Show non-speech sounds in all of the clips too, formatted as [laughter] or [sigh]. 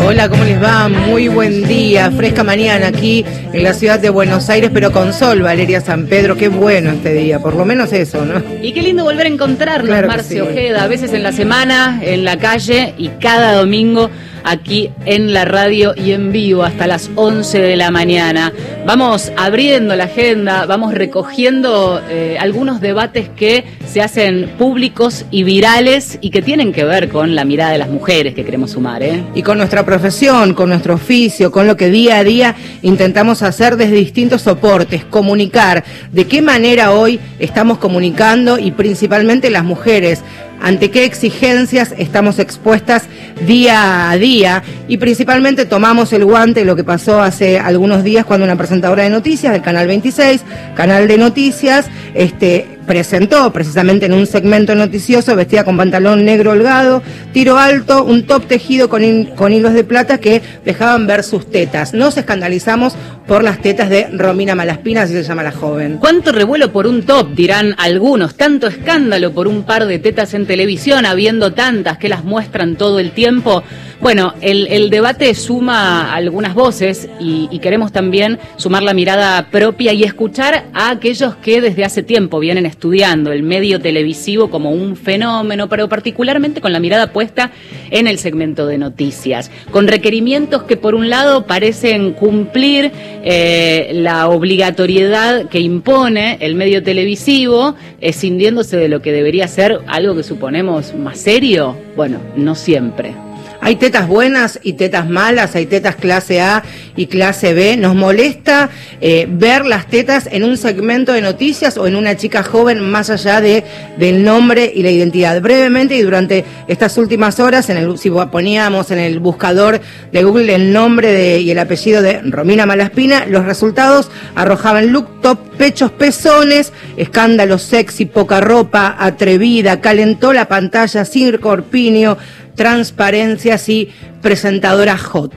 Hola, ¿cómo les va? Muy buen día, fresca mañana aquí en la ciudad de Buenos Aires, pero con sol, Valeria San Pedro. Qué bueno este día, por lo menos eso, ¿no? Y qué lindo volver a encontrarnos, Claro Marcio sí. Ojeda, a veces en la semana, en la calle y cada domingo aquí en la radio y en vivo hasta las 11 de la mañana. Vamos abriendo la agenda, vamos recogiendo eh, algunos debates que se hacen públicos y virales y que tienen que ver con la mirada de las mujeres que queremos sumar, ¿eh? Y con nuestra profesión, con nuestro oficio, con lo que día a día intentamos hacer desde distintos soportes, comunicar de qué manera hoy estamos comunicando y principalmente las mujeres, ante qué exigencias estamos expuestas día a día. Y principalmente tomamos el guante lo que pasó hace algunos días cuando una presentadora de noticias del Canal 26, Canal de Noticias, este presentó precisamente en un segmento noticioso vestida con pantalón negro holgado, tiro alto, un top tejido con, con hilos de plata que dejaban ver sus tetas. Nos escandalizamos por las tetas de Romina Malaspina, así se llama la joven. ¿Cuánto revuelo por un top? Dirán algunos. Tanto escándalo por un par de tetas en televisión, habiendo tantas que las muestran todo el tiempo. Bueno, el, el debate suma algunas voces y, queremos también sumar la mirada propia y escuchar a aquellos que desde hace tiempo vienen estudiando el medio televisivo como un fenómeno, pero particularmente con la mirada puesta en el segmento de noticias, con requerimientos que por un lado parecen cumplir eh, la obligatoriedad que impone el medio televisivo, escindiéndose de lo que debería ser algo que suponemos más serio. Bueno, no siempre. Hay tetas buenas y tetas malas, hay tetas clase A y clase B. Nos molesta eh, ver las tetas en un segmento de noticias o en una chica joven más allá de, del nombre y la identidad. Brevemente y durante estas últimas horas, en el, si poníamos en el buscador de Google el nombre de- y el apellido de Romina Malaspina, los resultados arrojaban look top, pechos, pezones, escándalo sexy, poca ropa, atrevida, calentó la pantalla, sin corpiño, transparencias y presentadora hot.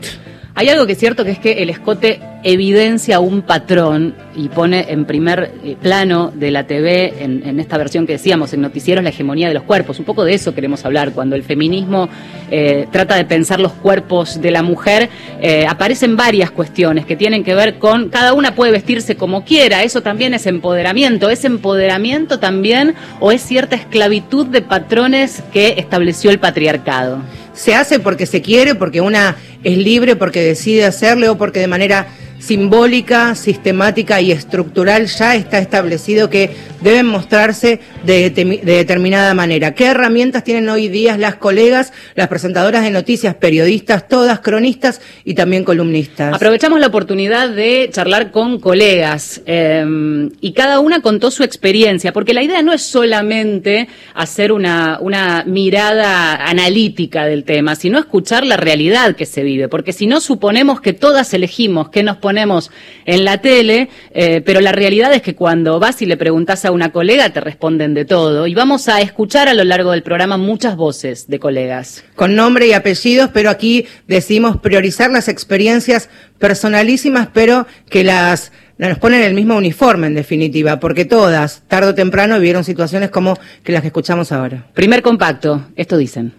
Hay algo que es cierto que es que el escote evidencia un patrón y pone en primer eh, plano de la TV, en, esta versión que decíamos, en noticieros, la hegemonía de los cuerpos. Un poco de eso queremos hablar. Cuando el feminismo eh, trata de pensar los cuerpos de la mujer, eh, aparecen varias cuestiones que tienen que ver con cada una puede vestirse como quiera. Eso también es empoderamiento. ¿Es empoderamiento también o es cierta esclavitud de patrones que estableció el patriarcado? Se hace porque se quiere, porque una es libre, porque decide hacerlo o porque de manera simbólica, sistemática y estructural ya está establecido que deben mostrarse de, determinada manera. ¿Qué herramientas tienen hoy día las colegas, las presentadoras de noticias, periodistas, todas cronistas y también columnistas? Aprovechamos la oportunidad de charlar con colegas eh, y cada una contó su experiencia, porque la idea no es solamente hacer una, mirada analítica del tema, sino escuchar la realidad que se vive, porque si no suponemos que todas elegimos qué nos ponemos en la tele, eh, pero la realidad es que cuando vas y le preguntas a una colega te responden de todo y vamos a escuchar a lo largo del programa muchas voces de colegas. con nombre y apellidos, pero aquí decidimos priorizar las experiencias personalísimas, pero que las nos ponen el mismo uniforme en definitiva, porque todas, tarde o temprano, vivieron situaciones como que las que escuchamos ahora. Primer compacto, esto dicen.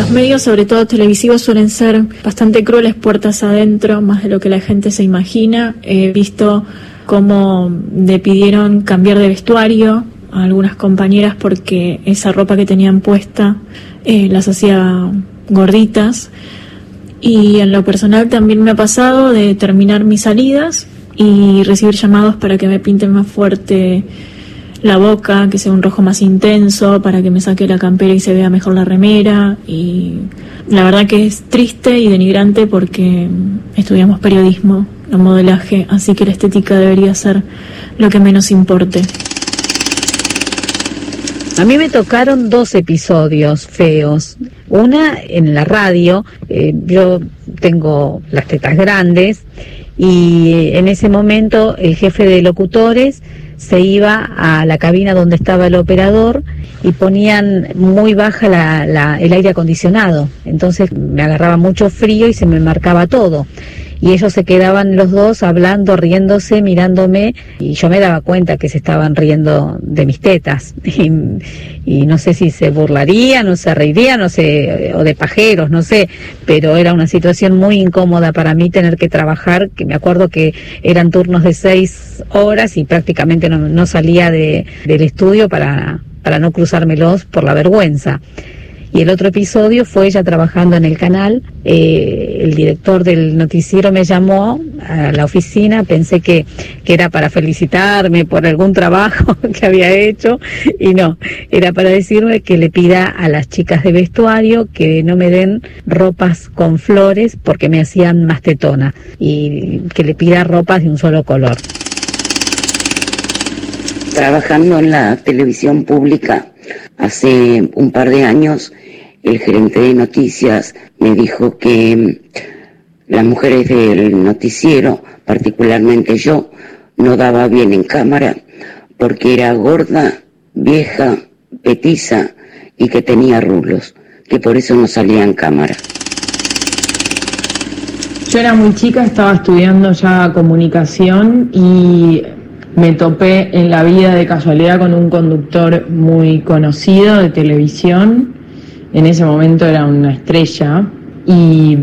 Los medios, sobre todo televisivos, suelen ser bastante crueles puertas adentro, más de lo que la gente se imagina. He visto cómo le pidieron cambiar de vestuario a algunas compañeras porque esa ropa que tenían puesta eh, las hacía gorditas. Y en lo personal también me ha pasado de terminar mis salidas y recibir llamados para que me pinten más fuerte la boca, que sea un rojo más intenso, para que me saque la campera y se vea mejor la remera. Y la verdad que es triste y denigrante porque estudiamos periodismo, no modelaje, así que la estética debería ser lo que menos importe. A mí me tocaron dos episodios feos. Una en la radio, eh, yo tengo las tetas grandes y en ese momento el jefe de locutores se iba a la cabina donde estaba el operador y ponían muy baja la- la- el aire acondicionado. Entonces me agarraba mucho frío y se me marcaba todo. Y ellos se quedaban los dos hablando, riéndose, mirándome y yo me daba cuenta que se estaban riendo de mis tetas [laughs] y, no sé si se burlarían o se reirían, no sé, o de pajeros, no sé, pero era una situación muy incómoda para mí tener que trabajar, que me acuerdo que eran turnos de seis horas y prácticamente no, salía de, del estudio para, para no cruzármelos por la vergüenza. Y el otro episodio fue ella trabajando en el canal. Eh, el director del noticiero me llamó a la oficina, pensé que, que era para felicitarme por algún trabajo [laughs] que había hecho y no, era para decirme que le pida a las chicas de vestuario que no me den ropas con flores porque me hacían más tetona y que le pida ropas de un solo color. Trabajando en la televisión pública hace un par de años, el gerente de noticias me dijo que mm, las mujeres del noticiero, particularmente yo, no daba bien en cámara porque era gorda, vieja, petiza y que tenía rulos, que por eso no salía en cámara. Yo era muy chica, estaba estudiando ya comunicación y me topé en la vida de casualidad con un conductor muy conocido de televisión en ese momento era una estrella, y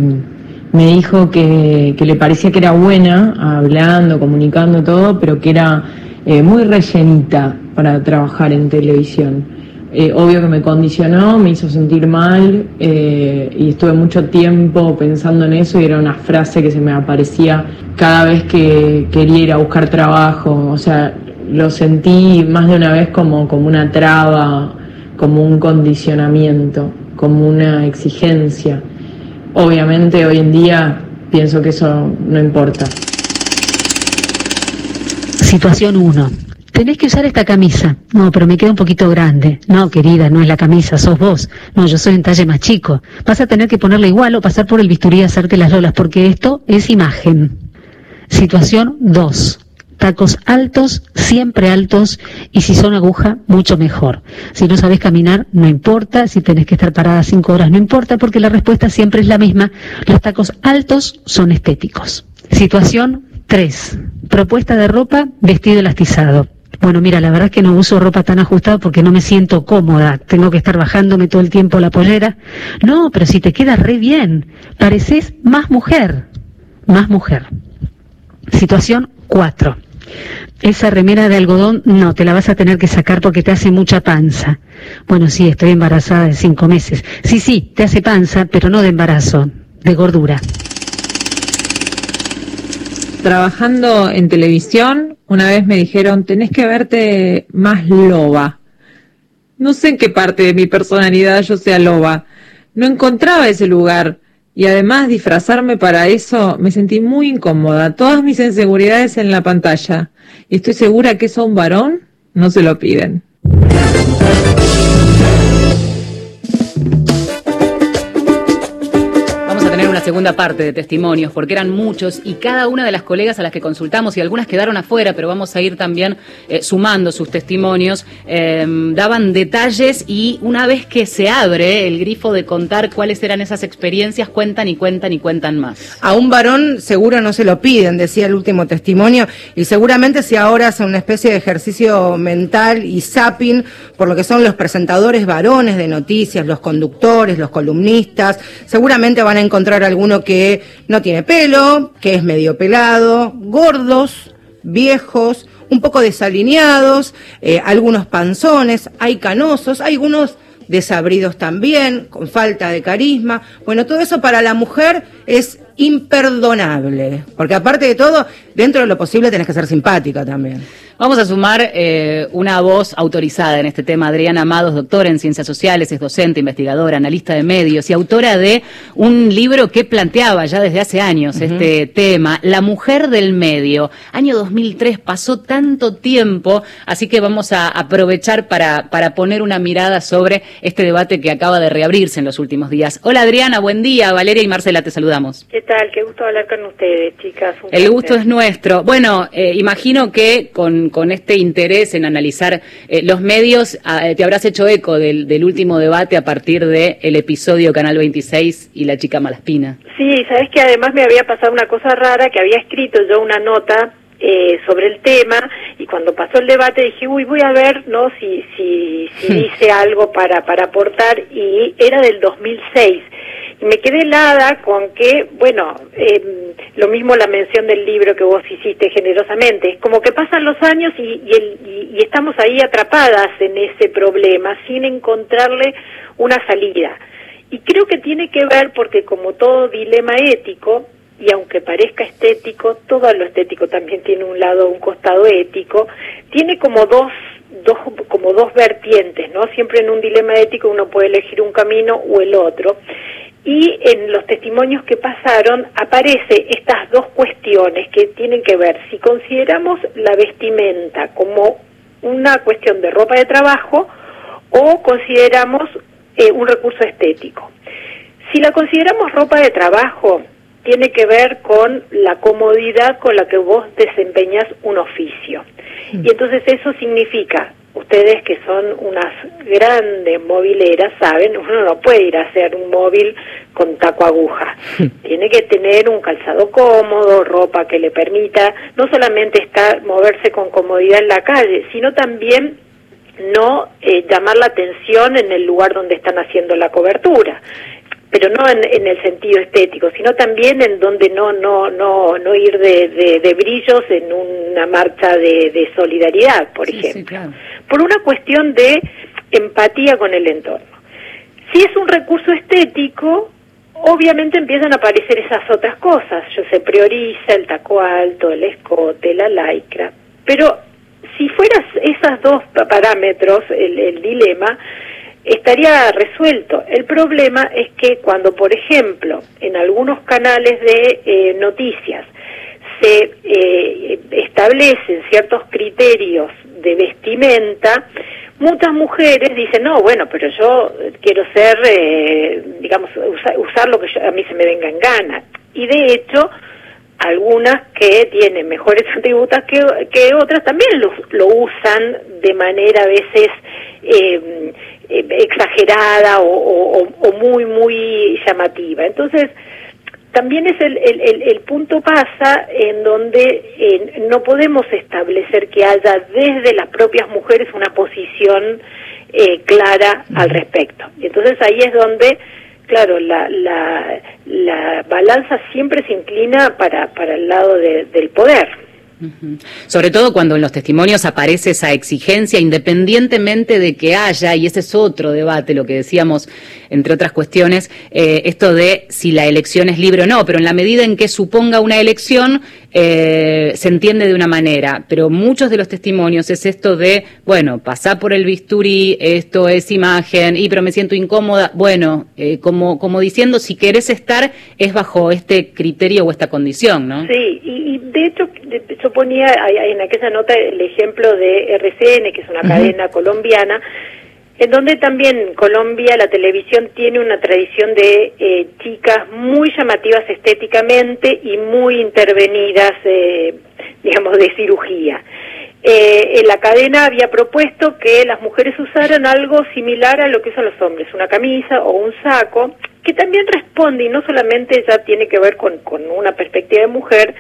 me dijo que, le parecía que era buena, hablando, comunicando todo, pero que era eh, muy rellenita para trabajar en televisión. Eh, obvio que me condicionó, me hizo sentir mal eh, y estuve mucho tiempo pensando en eso y era una frase que se me aparecía cada vez que quería ir a buscar trabajo. O sea, lo sentí más de una vez como, como una traba como un condicionamiento, como una exigencia. Obviamente hoy en día pienso que eso no importa. Situación 1. Tenés que usar esta camisa. No, pero me queda un poquito grande. No, querida, no es la camisa, sos vos. No, yo soy un talle más chico. Vas a tener que ponerle igual o pasar por el bisturí y hacerte las lolas, porque esto es imagen. Situación 2 tacos altos, siempre altos, y si son aguja, mucho mejor. Si no sabes caminar, no importa, si tenés que estar parada cinco horas, no importa, porque la respuesta siempre es la misma. Los tacos altos son estéticos. Situación 3. Propuesta de ropa, vestido elastizado. Bueno, mira, la verdad es que no uso ropa tan ajustada porque no me siento cómoda. Tengo que estar bajándome todo el tiempo la pollera. No, pero si te queda re bien, pareces más mujer. Más mujer. Situación 4. Esa remera de algodón no, te la vas a tener que sacar porque te hace mucha panza. Bueno, sí, estoy embarazada de cinco meses. Sí, sí, te hace panza, pero no de embarazo, de gordura. Trabajando en televisión, una vez me dijeron, tenés que verte más loba. No sé en qué parte de mi personalidad yo sea loba. No encontraba ese lugar y además disfrazarme para eso me sentí muy incómoda. Todas mis inseguridades en la pantalla. Y estoy segura que eso a un varón no se lo piden. Segunda parte de testimonios, porque eran muchos y cada una de las colegas a las que consultamos, y algunas quedaron afuera, pero vamos a ir también eh, sumando sus testimonios, em, daban detalles y una vez que se abre el grifo de contar cuáles eran esas experiencias, cuentan y cuentan y cuentan más. A un varón seguro no se lo piden, decía el último testimonio, y seguramente si ahora hacen una especie de ejercicio mental y zapping por lo que son los presentadores varones de noticias, los conductores, los columnistas, seguramente van a encontrar algo alguno que no tiene pelo, que es medio pelado, gordos, viejos, un poco desalineados, eh, algunos panzones, hay canosos, hay algunos desabridos también, con falta de carisma. Bueno, todo eso para la mujer es imperdonable, porque aparte de todo, dentro de lo posible tenés que ser simpática también. Vamos a sumar eh, una voz autorizada en este tema. Adriana Amados, doctora en Ciencias Sociales, es docente, investigadora, analista de medios y autora de un libro que planteaba ya desde hace años este tema, La mujer del medio. Año 2003, pasó tanto tiempo, así que vamos a aprovechar para, para poner una mirada sobre este debate que acaba de reabrirse en los últimos días. Hola Adriana, buen día. Valeria y Marcela, te saludamos. ¿Qué tal? Qué gusto hablar con ustedes, chicas. El gusto es nuestro. Bueno, eh, imagino que con con, con este interés en analizar eh, los medios, ah, te habrás hecho eco del, del último debate a partir del el episodio Canal 26 y la chica Malaspina. Sí, sabes que además me había pasado una cosa rara, que había escrito yo una nota eh, sobre el tema y cuando pasó el debate dije, uy, voy a ver, ¿no? Si, si, si dice algo para, para aportar y era del 2006 y me quedé helada con que, bueno, eh, lo mismo la mención del libro que vos hiciste generosamente, es como que pasan los años y, y, el, y, estamos ahí atrapadas en ese problema sin encontrarle una salida. Y creo que tiene que ver porque como todo dilema ético, y aunque parezca estético, todo lo estético también tiene un lado, un costado ético, tiene como dos, dos, como dos vertientes, ¿no? Siempre en un dilema ético uno puede elegir un camino o el otro y en los testimonios que pasaron aparece estas dos cuestiones que tienen que ver si consideramos la vestimenta como una cuestión de ropa de trabajo o consideramos eh, un recurso estético. Si la consideramos ropa de trabajo, tiene que ver con la comodidad con la que vos desempeñas un oficio. Y entonces eso significa ustedes que son unas grandes mobileras saben, uno no puede ir a hacer un móvil con taco aguja. [laughs] Tiene que tener un calzado cómodo, ropa que le permita no solamente estar moverse con comodidad en la calle, sino también no eh, llamar la atención en el lugar donde están haciendo la cobertura pero no en, el sentido estético, sino también en donde no no no no ir de, de, brillos en una marcha de, solidaridad, por ejemplo, por una cuestión de empatía con el entorno. Si es un recurso estético, obviamente empiezan a aparecer esas otras cosas. Yo se prioriza el taco alto, el escote, la lycra, pero si fueras esos dos parámetros, el, el dilema, estaría resuelto. El problema es que cuando, por ejemplo, en algunos canales de eh, noticias se eh, establecen ciertos criterios de vestimenta, muchas mujeres dicen, no, bueno, pero yo quiero ser, eh, digamos, usar lo que a mí se me venga en gana. Y de hecho, algunas que tienen mejores [laughs] atributos que, que otras también lo, usan de manera a veces eh, exagerada o, muy, muy llamativa. Entonces, también es el, el, el, punto pasa en donde no podemos establecer que haya desde las propias mujeres una posición eh, clara al respecto. Y entonces ahí es donde, claro, la, la, la balanza siempre se inclina para, para el lado del poder. Sobre todo cuando en los testimonios aparece esa exigencia, independientemente de que haya, y ese es otro debate, lo que decíamos, entre otras cuestiones, eh, esto de si la elección es libre o no, pero en la medida en que suponga una elección, eh, se entiende de una manera, pero muchos de los testimonios es esto de, bueno, pasar por el bisturí, esto es imagen, y pero me siento incómoda, bueno, eh, como, como diciendo, si querés estar, es bajo este criterio o esta condición, ¿no? Sí, y, de hecho, yo ponía en aquella nota el ejemplo de RCN, que es una cadena colombiana, en donde también Colombia, la televisión tiene una tradición de eh, chicas muy llamativas estéticamente y muy intervenidas, eh, digamos, de cirugía. Eh, la cadena había propuesto que las mujeres usaran algo similar a lo que usan los hombres, una camisa o un saco, que también responde y no solamente ya tiene que ver con, con una perspectiva de mujer,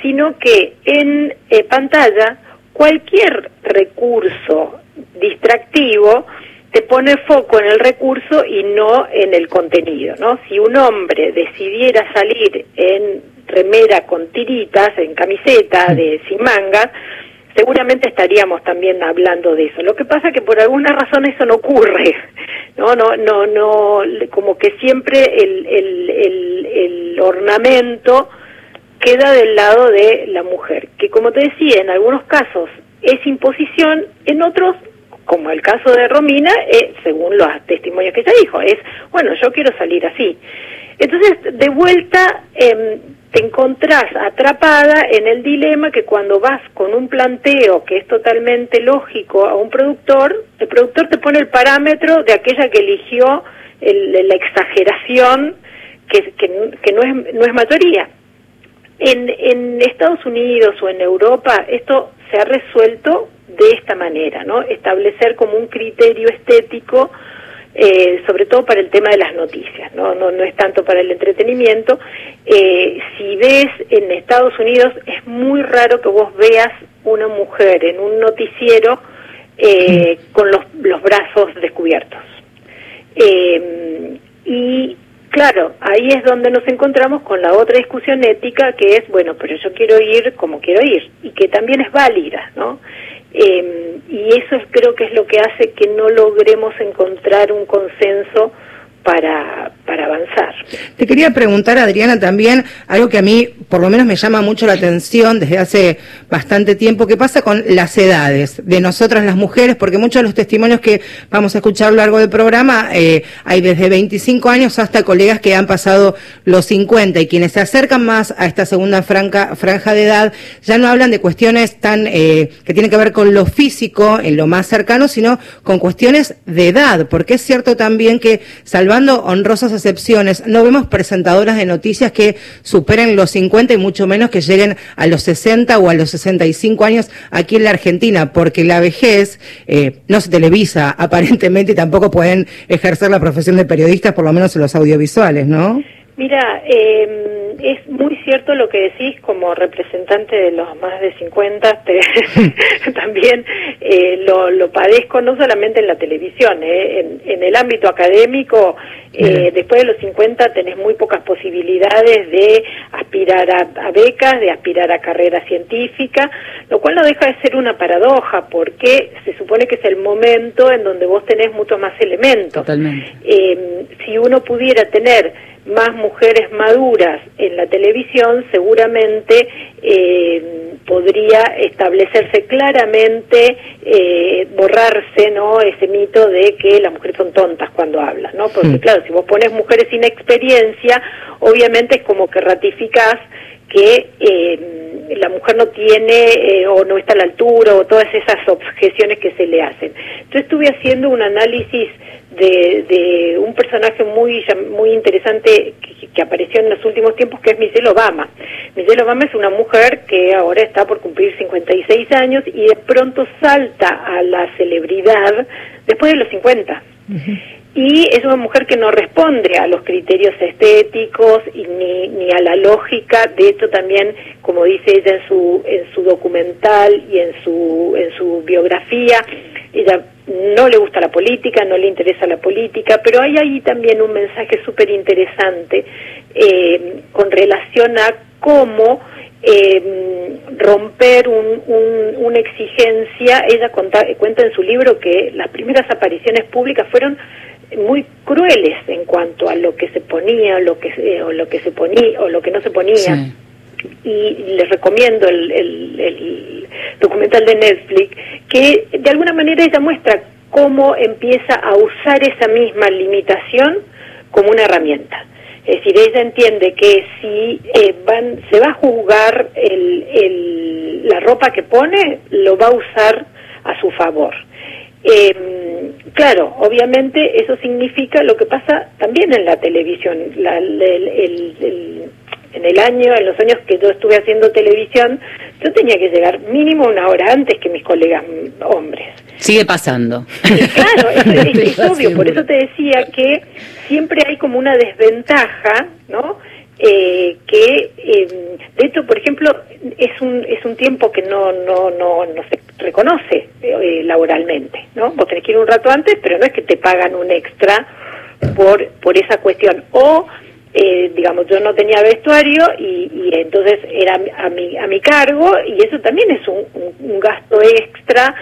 sino que en eh, pantalla cualquier recurso distractivo te pone foco en el recurso y no en el contenido, ¿no? Si un hombre decidiera salir en remera con tiritas, en camiseta de sin mangas, seguramente estaríamos también hablando de eso. Lo que pasa es que por alguna razón eso no ocurre, [laughs] no, no, no, no, como que siempre el, el, el, el ornamento queda del lado de la mujer, que como te decía, en algunos casos es imposición, en otros como el caso de Romina, eh, según los testimonios que ella dijo, es, bueno, yo quiero salir así. Entonces, de vuelta, em, te encontrás atrapada en el dilema que cuando vas con un planteo que es totalmente lógico a un productor, el productor te pone el parámetro de aquella que eligió la exageración que, que, no, es, no es mayoría. En, en Estados Unidos o en Europa esto se ha resuelto de esta manera, ¿no? Establecer como un criterio estético eh, sobre todo para el tema de las noticias, no, no, no es tanto para el entretenimiento. Eh, si ves en Estados Unidos, es muy raro que vos veas una mujer en un noticiero eh, mm. con los, los brazos descubiertos. y claro, ahí es donde nos encontramos con la otra discusión ética que es, bueno, pero yo quiero ir como quiero ir y que también es válida, ¿no? Eh, y eso es, creo que es lo que hace que no logremos encontrar un consenso para, para avanzar. Te quería preguntar, Adriana, también algo que a mí por lo menos me llama mucho la atención desde hace bastante tiempo, ¿qué pasa con las edades de nosotras las mujeres? Porque muchos de los testimonios que vamos a escuchar a lo largo del programa eh, hay desde 25 años hasta colegas que han pasado los 50 y quienes se acercan más a esta segunda franca, franja de edad ya no hablan de cuestiones tan eh, que tienen que ver con lo físico en lo más cercano, sino con cuestiones de edad, porque es cierto también que salvando honrosas excepciones, no vemos presentadoras de noticias que superen los 50 y mucho menos que lleguen a los 60 o a los 65 años aquí en la Argentina, porque la vejez eh, no se televisa [laughs] aparentemente y tampoco pueden ejercer la profesión de periodistas, por lo menos en los audiovisuales, ¿no? Mira, eh, es muy cierto lo que decís como representante de los más de 50, [laughs] [laughs] también eh, lo, lo, padezco no solamente en la televisión, eh, en, el ámbito académico, eh, después de los 50 tenés muy pocas posibilidades de aspirar a, becas, de aspirar a carrera científica, lo cual no deja de ser una paradoja, porque se supone que es el momento en donde vos tenés muchos más elementos. Totalmente. si uno pudiera tener más mujeres maduras en la televisión, seguramente eh, podría establecerse claramente, eh, borrarse no ese mito de que las mujeres son tontas cuando hablan, ¿no? Porque hmm. claro, si vos pones mujeres sin experiencia, obviamente es como que ratificás que eh, la mujer no tiene o no está a la altura o todas esas objeciones que se le hacen. Yo estuve haciendo un análisis de, un personaje muy muy interesante que, apareció en los últimos tiempos, que es Michelle Obama. Michelle Obama es una mujer que ahora está por cumplir 56 años y de pronto salta a la celebridad después de los 50. Y es una mujer que no responde a los criterios estéticos y ni, ni a la lógica. De hecho, también, como dice ella en su, en su documental y en su, en su biografía, ella no le gusta la política, no le interesa la política, pero hay ahí también un mensaje súper interesante eh, con relación a cómo eh, romper una exigencia. Ella cuenta en su libro que las primeras apariciones públicas fueron muy crueles en cuanto a lo que se ponía, lo que o lo que se ponía o lo que no se ponía. Y les recomiendo el, el documental de Netflix que de alguna manera ella muestra cómo empieza a usar esa misma limitación como una herramienta. Es decir, ella entiende que si eh, van, se va a juzgar el, la ropa que pone, lo va a usar a su favor. Eh, claro, obviamente eso significa lo que pasa también en la televisión. La, el, en el año, en los años que yo estuve haciendo televisión, yo tenía que llegar mínimo una hora antes que mis colegas hombres. Sigue pasando. claro, es, [laughs] obvio, por eso te decía que siempre hay como una desventaja, ¿no? Eh, que eh, de hecho por ejemplo es un es un tiempo que no no no no se reconoce eh, laboralmente no vos tenés que ir un rato antes pero no es que te pagan un extra por por esa cuestión. O eh, digamos, yo no tenía vestuario y, entonces era a mi, a mi cargo y eso también es un, gasto extra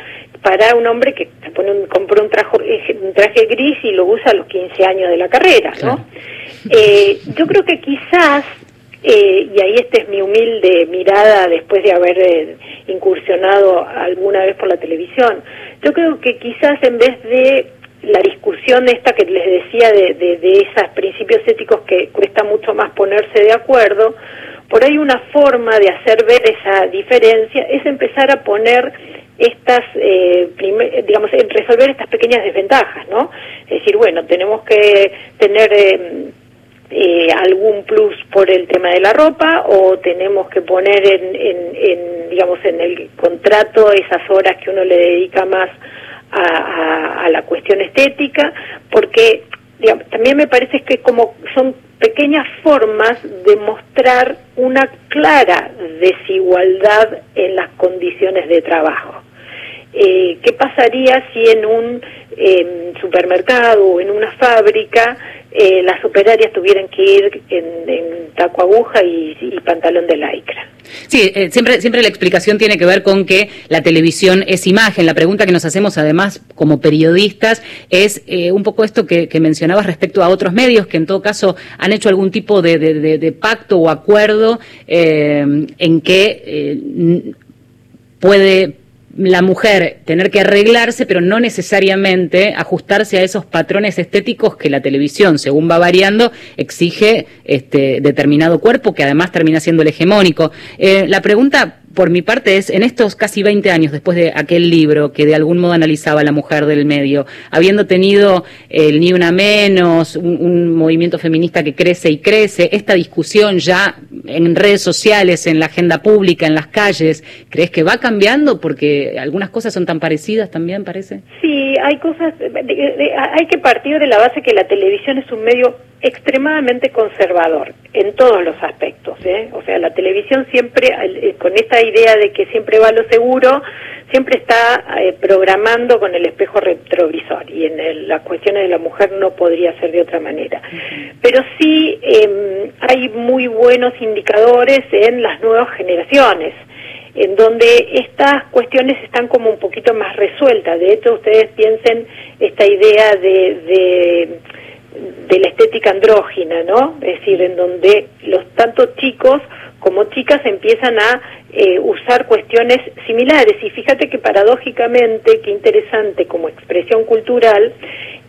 para un hombre que se pone un, compra un, trajo, eh, un traje gris y lo usa a los 15 años de la carrera, ¿no? Eh, yo creo que quizás, y ahí esta es mi humilde mirada después de haber incursionado alguna vez por la televisión, yo creo que quizás en vez de la discusión esta que les decía de, de, esos principios éticos que cuesta mucho más ponerse de acuerdo, por ahí una forma de hacer ver esa diferencia es empezar a poner estas, eh, digamos, resolver estas pequeñas desventajas, ¿no? Es decir, bueno, tenemos que tener... Eh, eh, algún plus por el tema de la ropa o tenemos que poner en, en, digamos en el contrato esas horas que uno le dedica más a, a, la cuestión estética porque también me parece que como son pequeñas formas de mostrar una clara desigualdad en las condiciones de trabajo. Eh, ¿Qué pasaría si en un supermercado o en una fábrica eh, las operarias tuvieran que ir en, taco aguja y, pantalón de lycra. Sí, eh, siempre, siempre la explicación tiene que ver con que la televisión es imagen. La pregunta que nos hacemos además como periodistas es eh, un poco esto que, mencionabas respecto a otros medios que en todo caso han hecho algún tipo de, pacto o acuerdo en que puede la mujer tener que arreglarse, pero no necesariamente ajustarse a esos patrones estéticos que la televisión, según va variando, exige este determinado cuerpo que además termina siendo el hegemónico. Eh, la pregunta por mi parte es, en estos casi 20 años después de aquel libro que de algún modo analizaba la mujer del medio, habiendo tenido el Ni Una Menos, un, movimiento feminista que crece y crece, esta discusión ya en redes sociales, en la agenda pública, en las calles, ¿crees que va cambiando? Porque algunas cosas son tan parecidas también, parece. Sí, hay cosas, hay que partir de la base que la televisión es un medio extremadamente conservador en todos los aspectos. ¿eh? O sea, la televisión siempre, eh, con esta idea de que siempre va lo seguro, siempre está eh, programando con el espejo retrovisor y en las cuestiones de la mujer no podría ser de otra manera. Pero sí em, hay muy buenos indicadores en las nuevas generaciones en donde estas cuestiones están como un poquito más resueltas. De hecho, ustedes piensen esta idea de de la estética andrógina, ¿no? Es decir, en donde los tanto chicos como chicas empiezan a eh, usar cuestiones similares. Y fíjate que paradójicamente, qué interesante como expresión cultural,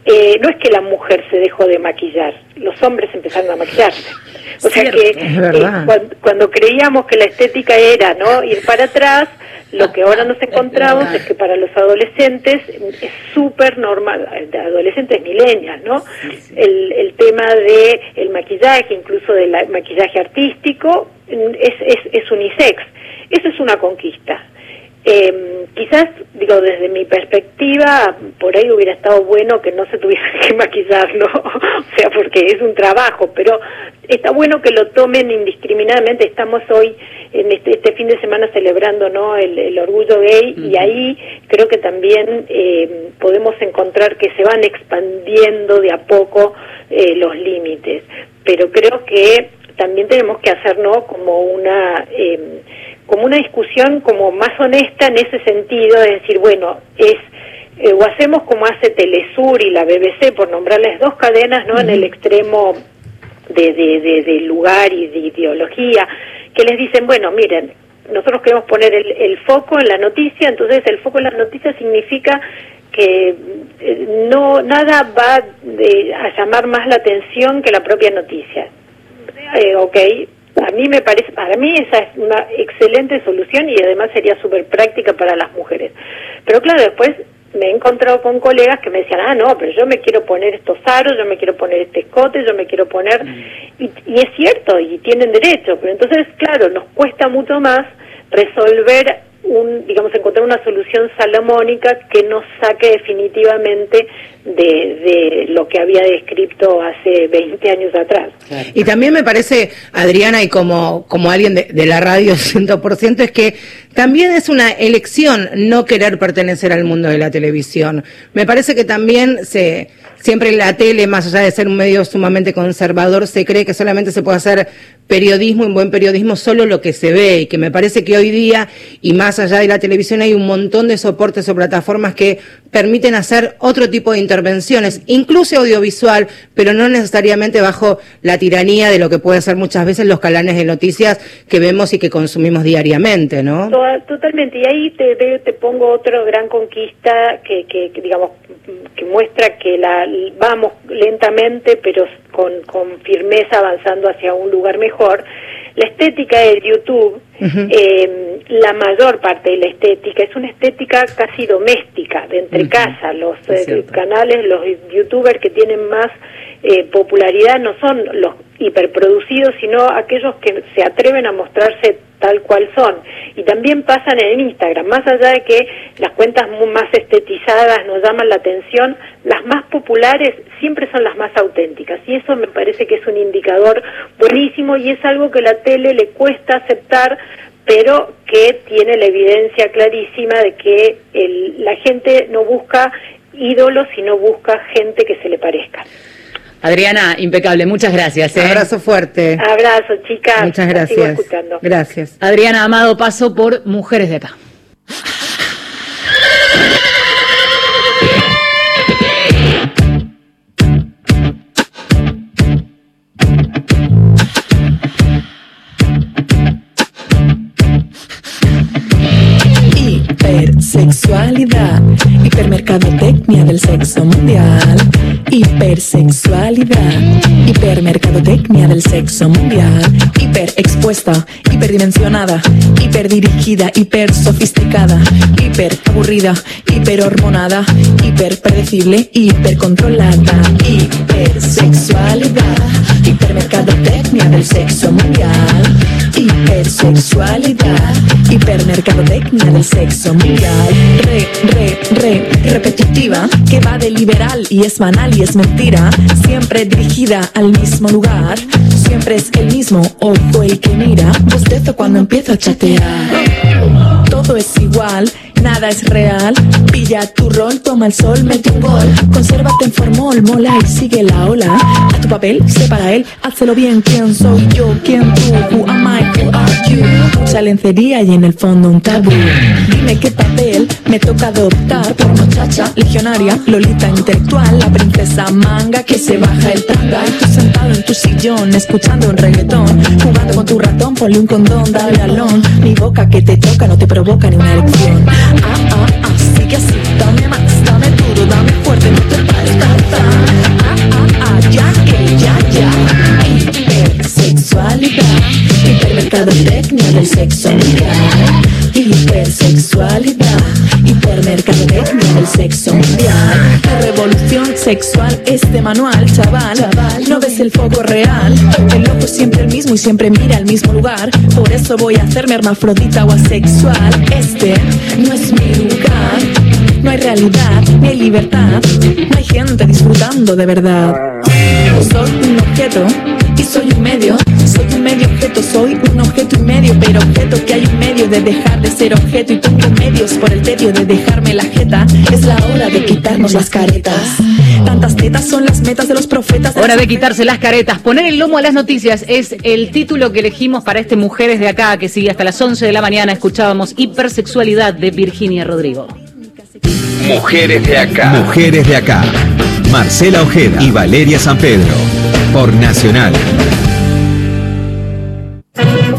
eh, no es que la mujer se dejó de maquillar, los hombres empezaron a maquillarse. O sea que eh, cuando, creíamos que la estética era no ir para atrás, lo que ahora nos encontramos es, que para los adolescentes es súper normal, de adolescentes milenias, ¿no? El, el tema de el maquillaje, incluso del maquillaje artístico, es, es, es unisex. Eso es una conquista. Eh, quizás, digo, desde mi perspectiva, por ahí hubiera estado bueno que no se tuviera [laughs] que maquillar, ¿no? o sea, porque es un trabajo, pero está bueno que lo tomen indiscriminadamente. Estamos hoy, en este, este fin de semana, celebrando, ¿no? El, orgullo gay, y ahí creo que también eh, podemos encontrar que se van expandiendo de a poco eh, los límites. Pero creo que también tenemos que hacer, ¿no? Como una. Eh, como una discusión como más honesta en ese sentido, de decir, bueno, es eh, o hacemos como hace Telesur y la BBC, por nombrarles dos cadenas, ¿no? En el extremo de, de, lugar y de ideología, que les dicen, bueno, miren, nosotros queremos poner el, foco en la noticia, entonces el foco en la noticia significa que eh, no nada va a llamar más la atención que la propia noticia. Eh, ok, a mí me parece, para mí esa es una excelente solución y además sería súper práctica para las mujeres. Pero claro, después me he encontrado con colegas que me decían, ah, no, pero yo me quiero poner estos aros, yo me quiero poner este escote, yo me quiero poner... Mm. Y, y es cierto, y tienen derecho, pero entonces, claro, nos cuesta mucho más resolver un, digamos, encontrar una solución salomónica que nos saque definitivamente de, de, lo que había descrito hace 20 años atrás. Y también me parece, Adriana, y como, como alguien de, de la radio [laughs] 100%, es que también es una elección no querer pertenecer al mundo de la televisión. Me parece que también se siempre la tele, más allá de ser un medio sumamente conservador, se cree que solamente se puede hacer periodismo, un buen periodismo, solo lo que se ve, y que me parece que hoy día, y más allá de la televisión, hay un montón de soportes o plataformas que permiten hacer otro tipo de intervenciones, incluso audiovisual, pero no necesariamente bajo la tiranía de lo que puede ser muchas veces los canales de noticias que vemos y que consumimos diariamente, ¿no? Totalmente, y ahí te, te pongo otra gran conquista que, que digamos, que muestra que la vamos lentamente, pero con, con firmeza avanzando hacia un lugar mejor. La estética de YouTube eh, la mayor parte de la estética es una estética casi doméstica, de entre casa. Los eh, canales, los youtubers que tienen más eh, popularidad no son los hiperproducidos, sino aquellos que se atreven a mostrarse tal cual son. Y también pasan en Instagram, más allá de que las cuentas más estetizadas nos llaman la atención, las más populares siempre son las más auténticas. Y eso me parece que es un indicador buenísimo y es algo que la tele le cuesta aceptar pero que tiene la evidencia clarísima de que la gente no busca ídolos, sino busca gente que se le parezca. Adriana, impecable, muchas gracias. ¿eh? Abrazo fuerte. Abrazo, chicas. Muchas gracias. Gracias. Adriana Amado, paso por Mujeres de acá. Hipersexualidad, hipermercadotecnia del sexo mundial. Hipersexualidad, hipermercadotecnia del sexo mundial. Hiperexpuesta, hiperdimensionada, hiperdirigida, hipersofisticada, hiperaburrida, hiperhormonada, hiperpredecible, hipercontrolada. Hipersexualidad, hipermercadotecnia del sexo mundial. Hipersexualidad, hipermercadotecnia del sexo mundial. Re, re, re, repetitiva, que va de liberal y es banal y es mentira. Siempre dirigida al mismo lugar. Siempre es el mismo ojo el que mira. Bostezo cuando empiezo a chatear. Todo es igual nada es real. Pilla tu rol, toma el sol, mete un gol. Consérvate en formol, mola y sigue la ola. A tu papel, separa él, hazlo bien. ¿Quién soy yo? ¿Quién tú? Who am I? Who are you? Mucha lencería y en el fondo un tabú. Dime qué papel me toca adoptar por muchacha legionaria, lolita intelectual, la princesa manga que se baja el tanga. Y tú sentado en tu sillón, escuchando un reggaetón, jugando con tu ratón, ponle un condón, dale alón. Mi boca que te toca no te provoca ni una erección. Ah, ah, ah, sigue así, dame más, dame fuerte, no te pares. Ah, ah, ah, ya que, ya, ya. Hipersexualidad, hipermercadotecnia del sexo mundial. Hipersexualidad, hipermercadotecnia del sexo mundial. La revolución sexual es de manual, chaval. No ves el foco real. El loco es siempre el mismo y siempre mira al mismo lugar. Por eso voy a hacerme hermafrodita o asexual. Este no es mi lugar. No hay realidad, ni hay libertad. No hay gente disfrutando de verdad. Soy un objeto y soy un medio. Soy un medio objeto, soy un objeto y medio. Pero objeto que hay un medio de dejar de ser objeto. Y tengo medios por el tedio de dejarme la jeta. Es la hora de quitarnos las caretas. Tantas tetas son las metas de los profetas. Hora de quitarse las caretas. Poner el lomo a las noticias es el título que elegimos para este Mujeres de Acá, que sigue hasta las 11 de la mañana. Escuchábamos Hipersexualidad de Virginia Rodrigo. Mujeres de acá. Mujeres de acá. Marcela Ojeda y Valeria San Pedro. Por Nacional.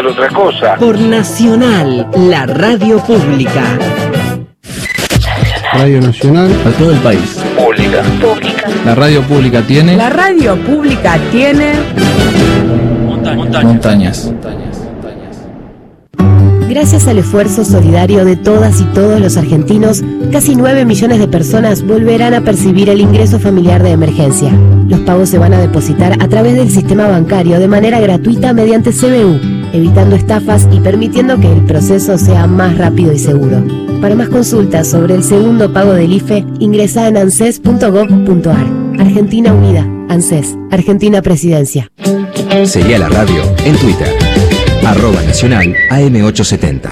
otra cosa. Por Nacional, la radio pública. Radio Nacional a todo el país. Pública. Pública. La radio pública tiene. La radio pública tiene. Montañas. Montañas. Gracias al esfuerzo solidario de todas y todos los argentinos, casi 9 millones de personas volverán a percibir el ingreso familiar de emergencia. Los pagos se van a depositar a través del sistema bancario de manera gratuita mediante CBU, evitando estafas y permitiendo que el proceso sea más rápido y seguro. Para más consultas sobre el segundo pago del IFE, ingresa en anses.gov.ar. Argentina Unida, ANSES, Argentina Presidencia. Seguí a la radio en Twitter arroba nacional AM870.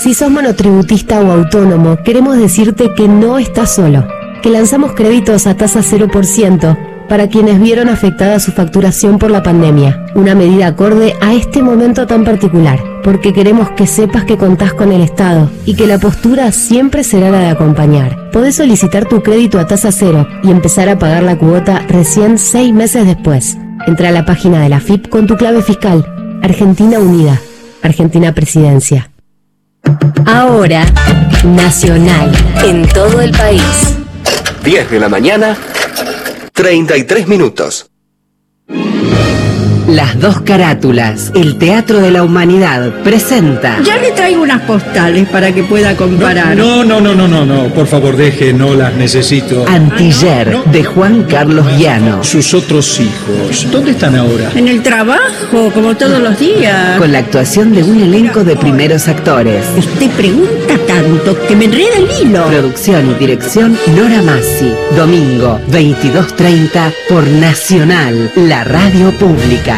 Si sos monotributista o autónomo, queremos decirte que no estás solo, que lanzamos créditos a tasa 0%, para quienes vieron afectada su facturación por la pandemia. Una medida acorde a este momento tan particular, porque queremos que sepas que contás con el Estado y que la postura siempre será la de acompañar. Podés solicitar tu crédito a tasa cero y empezar a pagar la cuota recién seis meses después. Entra a la página de la FIP con tu clave fiscal. Argentina Unida. Argentina Presidencia. Ahora, Nacional, en todo el país. 10 de la mañana, 33 minutos. Las dos carátulas, el Teatro de la Humanidad, presenta. Ya le traigo unas postales para que pueda comparar. No, no, no, no, no, no, por favor deje, no las necesito. Antiller, de Juan Carlos Llano. Sus otros hijos, ¿dónde están ahora? En el trabajo, como todos los días. Con la actuación de un elenco de primeros actores. Usted pregunta tanto que me enreda el hilo. Producción y dirección Nora Massi. Domingo, 22.30 por Nacional, la radio pública.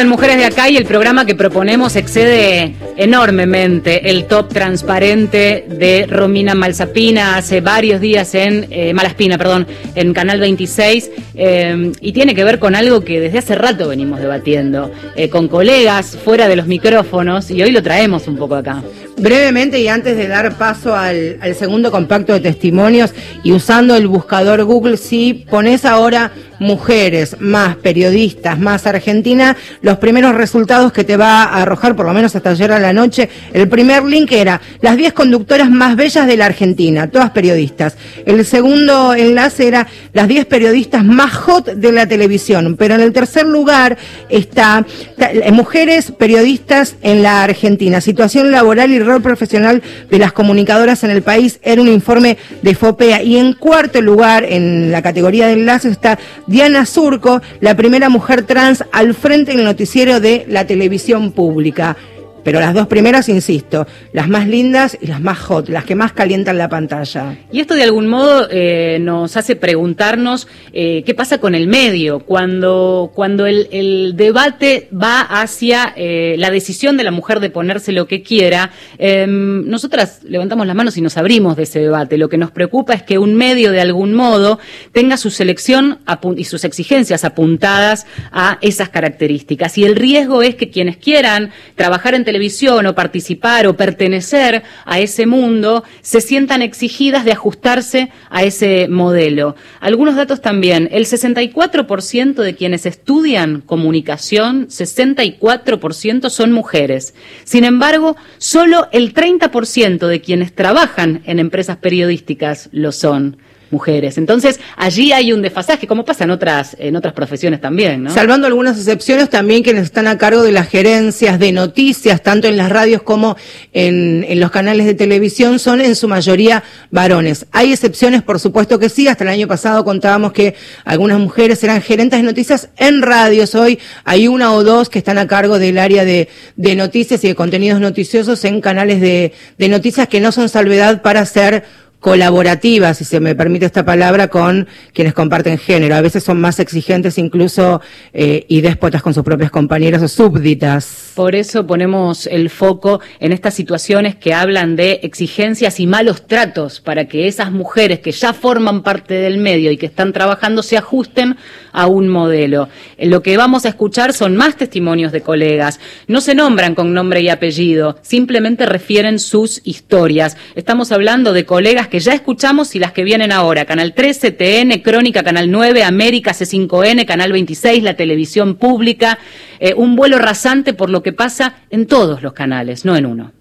En Mujeres de Acá y el programa que proponemos excede enormemente el top transparente de Romina Malzapina hace varios días en eh, Malaspina, perdón, en Canal 26 eh, y tiene que ver con algo que desde hace rato venimos debatiendo eh, con colegas fuera de los micrófonos y hoy lo traemos un poco acá. Brevemente y antes de dar paso al, al segundo compacto de testimonios y usando el buscador Google, si pones ahora mujeres, más periodistas, más Argentina, los primeros resultados que te va a arrojar, por lo menos hasta ayer a la noche, el primer link era las 10 conductoras más bellas de la Argentina, todas periodistas. El segundo enlace era las 10 periodistas más hot de la televisión, pero en el tercer lugar está eh, mujeres periodistas en la Argentina, situación laboral y rol profesional de las comunicadoras en el país, era un informe de FOPEA. Y en cuarto lugar, en la categoría de enlace, está Diana Surco, la primera mujer trans al frente en el noticiero de la televisión pública. Pero las dos primeras, insisto, las más lindas y las más hot, las que más calientan la pantalla. Y esto de algún modo eh, nos hace preguntarnos eh, qué pasa con el medio cuando, cuando el, debate va hacia eh, la decisión de la mujer de ponerse lo que quiera. em, nosotras levantamos las manos y nos abrimos de ese debate. Lo que nos preocupa es que un medio de algún modo tenga su selección y sus exigencias apuntadas a esas características. Y el riesgo es que quienes quieran trabajar en televisión o participar o pertenecer a ese mundo se sientan exigidas de ajustarse a ese modelo. Algunos datos también. El 64% de quienes estudian comunicación, 64% son mujeres. Sin embargo, solo el 30% de quienes trabajan en empresas periodísticas lo son mujeres. Entonces, allí hay un desfasaje, como pasa en otras, en otras profesiones también, ¿no? Salvando algunas excepciones, también quienes están a cargo de las gerencias de noticias, tanto en las radios como en, en los canales de televisión, son en su mayoría varones. Hay excepciones, por supuesto que sí. Hasta el año pasado contábamos que algunas mujeres eran gerentes de noticias en radios. Hoy hay una o dos que están a cargo del área de, de noticias y de contenidos noticiosos en canales de, de noticias que no son salvedad para ser colaborativa, si se me permite esta palabra, con quienes comparten género. A veces son más exigentes incluso eh, y déspotas con sus propias compañeras o súbditas. Por eso ponemos el foco en estas situaciones que hablan de exigencias y malos tratos para que esas mujeres que ya forman parte del medio y que están trabajando se ajusten a un modelo. Lo que vamos a escuchar son más testimonios de colegas. No se nombran con nombre y apellido, simplemente refieren sus historias. Estamos hablando de colegas que ya escuchamos y las que vienen ahora. Canal 13, TN, Crónica, Canal 9, América, C5N, Canal 26, la televisión pública. Eh, un vuelo rasante por lo que pasa en todos los canales, no en uno.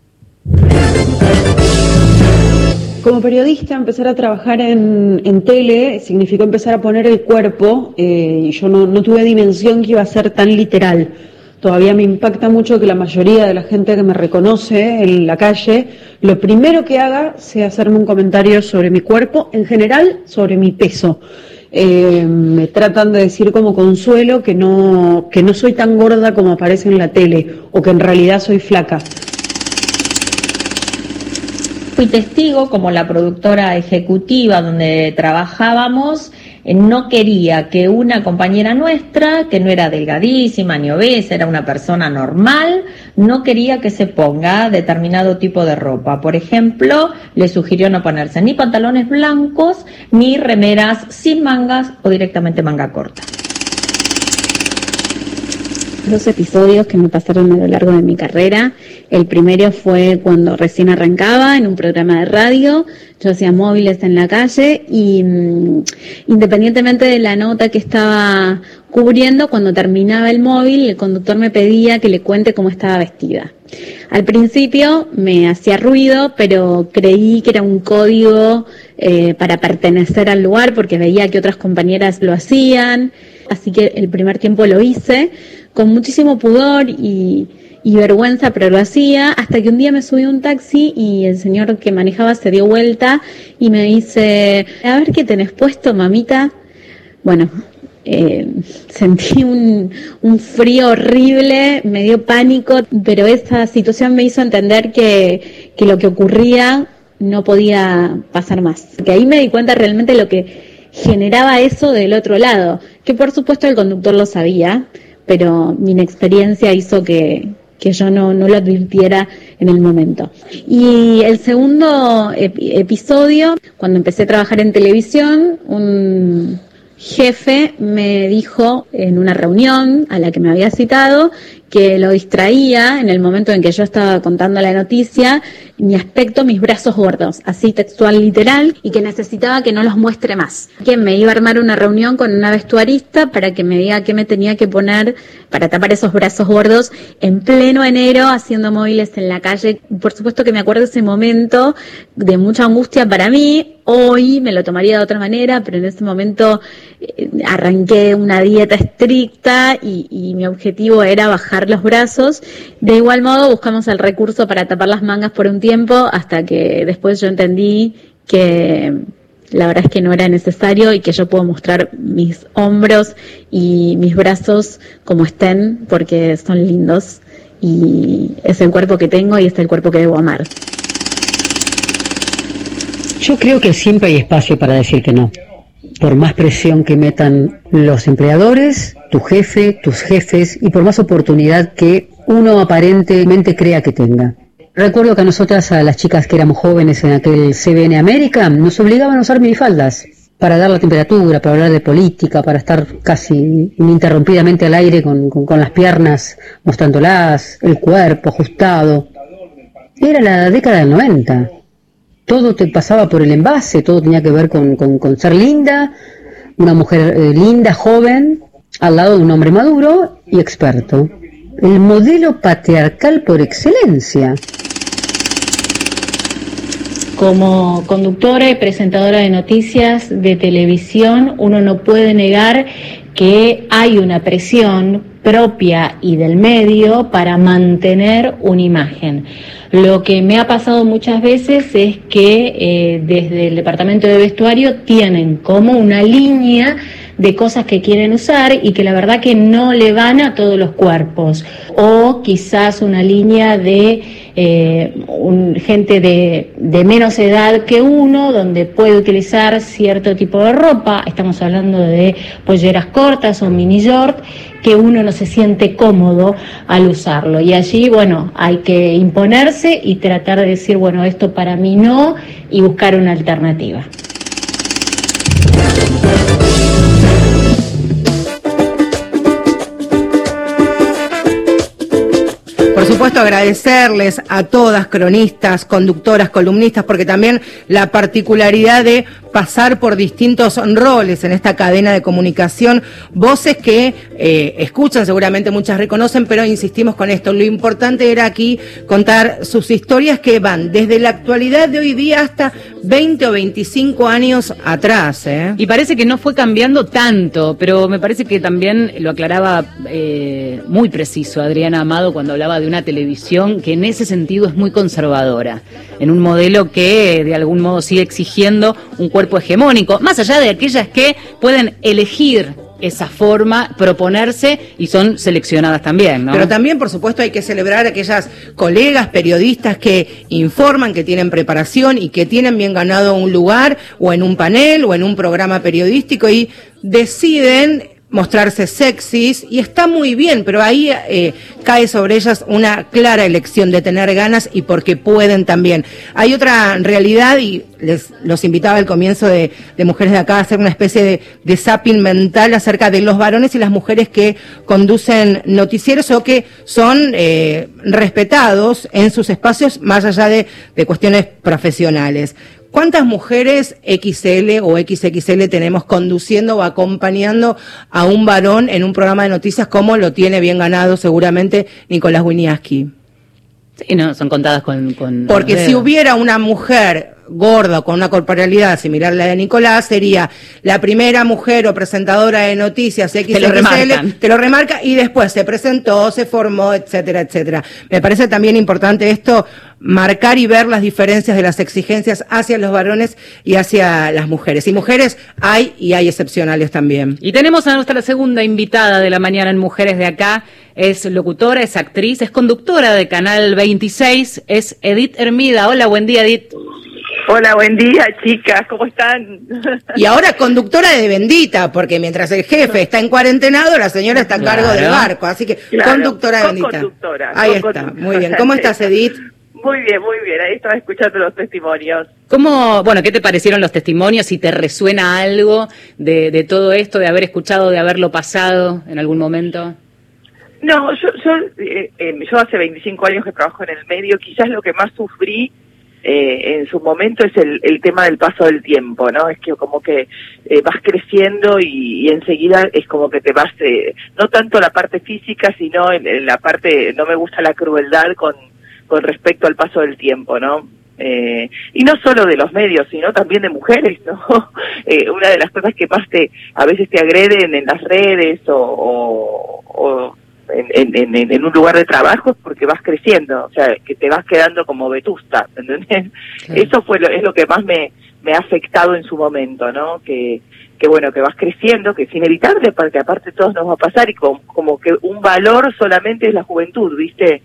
Como periodista, empezar a trabajar en, en tele significó empezar a poner el cuerpo eh, yo no tuve dimensión que iba a ser tan literal. Todavía me impacta mucho que la mayoría de la gente que me reconoce en la calle, lo primero que haga sea hacerme un comentario sobre mi cuerpo, en general sobre mi peso. Eh, me tratan de decir como consuelo que no, que no soy tan gorda como aparece en la tele o que en realidad soy flaca. Fui testigo como la productora ejecutiva donde trabajábamos no quería que una compañera nuestra, que no era delgadísima ni obesa, era una persona normal, no quería que se ponga determinado tipo de ropa. Por ejemplo, le sugirió no ponerse ni pantalones blancos, ni remeras sin mangas o directamente manga corta dos episodios que me pasaron a lo largo de mi carrera. El primero fue cuando recién arrancaba en un programa de radio. Yo hacía móviles en la calle y mm, independientemente de la nota que estaba cubriendo, cuando terminaba el móvil, el conductor me pedía que le cuente cómo estaba vestida. Al principio me hacía ruido, pero creí que era un código eh, para pertenecer al lugar porque veía que otras compañeras lo hacían. Así que el primer tiempo lo hice con muchísimo pudor y, vergüenza, pero lo hacía, hasta que un día me subí a un taxi y el señor que manejaba se dio vuelta y me dice, a ver qué tenés puesto, mamita. Bueno, eh, [laughs] sentí un, un, frío horrible, me dio pánico, pero esa situación me hizo entender que, que lo que ocurría no podía pasar más. Que ahí me di cuenta realmente lo que generaba eso del otro lado, que por supuesto el conductor lo sabía, pero mi inexperiencia hizo que, yo no, lo advirtiera en el momento. Y el segundo episodio, cuando empecé a trabajar en televisión, un jefe me dijo en una reunión a la que me había citado que lo distraía en el momento en que yo estaba contando la noticia, mi aspecto, mis brazos gordos, así textual literal, y que necesitaba que no los muestre más. Que me iba a armar una reunión con una vestuarista para que me diga qué me tenía que poner para tapar esos brazos gordos en pleno enero haciendo móviles en la calle. Por supuesto que me acuerdo ese momento de mucha angustia para mí. Hoy me lo tomaría de otra manera, pero en ese momento arranqué una dieta estricta y, y mi objetivo era bajar los brazos. De igual modo, buscamos el recurso para tapar las mangas por un tiempo hasta que después yo entendí que la verdad es que no era necesario y que yo puedo mostrar mis hombros y mis brazos como estén porque son lindos y es el cuerpo que tengo y es el cuerpo que debo amar. Yo creo que siempre hay espacio para decir que no por más presión que metan los empleadores, tu jefe, tus jefes y por más oportunidad que uno aparentemente crea que tenga. Recuerdo que a nosotras, a las chicas que éramos jóvenes en aquel CBN América, nos obligaban a usar minifaldas para dar la temperatura, para hablar de política, para estar casi ininterrumpidamente al aire con, con las piernas mostrándolas, el cuerpo ajustado. Era la década del 90 todo te pasaba por el envase, todo tenía que ver con, ser linda, una mujer eh, linda, joven, al lado de un hombre maduro y experto. El modelo patriarcal por excelencia. Como conductora y presentadora de noticias de televisión, uno no puede negar que hay una presión propia y del medio para mantener una imagen. Lo que me ha pasado muchas veces es que eh, desde el departamento de vestuario tienen como una línea de cosas que quieren usar y que la verdad que no le van a todos los cuerpos. O quizás una línea de eh, gente de, de, menos edad que uno, donde puede utilizar cierto tipo de ropa. Estamos hablando de polleras cortas o mini short que uno no se siente cómodo al usarlo. Y allí, bueno, hay que imponerse y tratar de decir, bueno, esto para mí no, y buscar una alternativa. Por supuesto, agradecerles a todas, cronistas, conductoras, columnistas, porque también la particularidad de pasar por distintos roles en esta cadena de comunicación, voces que eh, escuchan, seguramente muchas reconocen, pero insistimos con esto. Lo importante era aquí contar sus historias que van desde la actualidad de hoy día hasta 20 o 25 años atrás. ¿eh? Y parece que no fue cambiando tanto, pero me parece que también lo aclaraba eh, muy preciso Adriana Amado cuando hablaba de una televisión que en ese sentido es muy conservadora, en un modelo que de algún modo sigue exigiendo un cuerpo hegemónico, más allá de aquellas que pueden elegir esa forma, proponerse y son seleccionadas también, ¿no? Pero también, por supuesto, hay que celebrar a aquellas colegas periodistas que informan, que tienen preparación y que tienen bien ganado un lugar o en un panel o en un programa periodístico y deciden mostrarse sexys y está muy bien, pero ahí eh, cae sobre ellas una clara elección de tener ganas y porque pueden también. Hay otra realidad y les los invitaba al comienzo de, de Mujeres de Acá a hacer una especie de, de zapping mental acerca de los varones y las mujeres que conducen noticieros o que son eh, respetados en sus espacios más allá de, de cuestiones profesionales. ¿Cuántas mujeres XL o XXL tenemos conduciendo o acompañando a un varón en un programa de noticias como lo tiene bien ganado seguramente Nicolás Winiaski? Sí, no, son contadas con... con Porque si hubiera una mujer gorda con una corporalidad similar a la de Nicolás, sería la primera mujer o presentadora de noticias XXL, lo remarcan. te lo remarca y después se presentó, se formó, etcétera, etcétera. Me parece también importante esto, marcar y ver las diferencias de las exigencias hacia los varones y hacia las mujeres. Y mujeres hay y hay excepcionales también. Y tenemos a nuestra segunda invitada de la mañana en Mujeres de Acá. Es locutora, es actriz, es conductora de Canal 26, es Edith Hermida. Hola, buen día, Edith. Hola, buen día, chicas, ¿cómo están? Y ahora conductora de Bendita, porque mientras el jefe está en cuarentenado, la señora está a cargo Claro. del barco. Así que Claro, conductora de Bendita. Ahí está, muy bien. ¿Cómo estás, Edith? [laughs] Muy bien, muy bien, ahí estaba escuchando los testimonios. ¿Cómo, bueno, qué te parecieron los testimonios? Si te resuena algo de, de todo esto, de haber escuchado, de haberlo pasado en algún momento. No, yo, yo, eh, eh, yo hace 25 años que trabajo en el medio, quizás lo que más sufrí eh, en su momento es el, el tema del paso del tiempo, ¿no? Es que como que eh, vas creciendo y, y enseguida es como que te vas, eh, no tanto la parte física, sino en, en la parte, no me gusta la crueldad con, con respecto al paso del tiempo, ¿no? Eh, y no solo de los medios, sino también de mujeres, ¿no? [laughs] Eh, una de las cosas que más te, a veces te agreden en las redes o, o, o en, en, en, en un lugar de trabajo es porque vas creciendo, o sea, que te vas quedando como vetusta, ¿entendés? Eso fue lo, es lo que más me, me ha afectado en su momento, ¿no? Que, que bueno, que vas creciendo, que es inevitable, porque aparte todos nos va a pasar y como, como que un valor solamente es la juventud, ¿viste?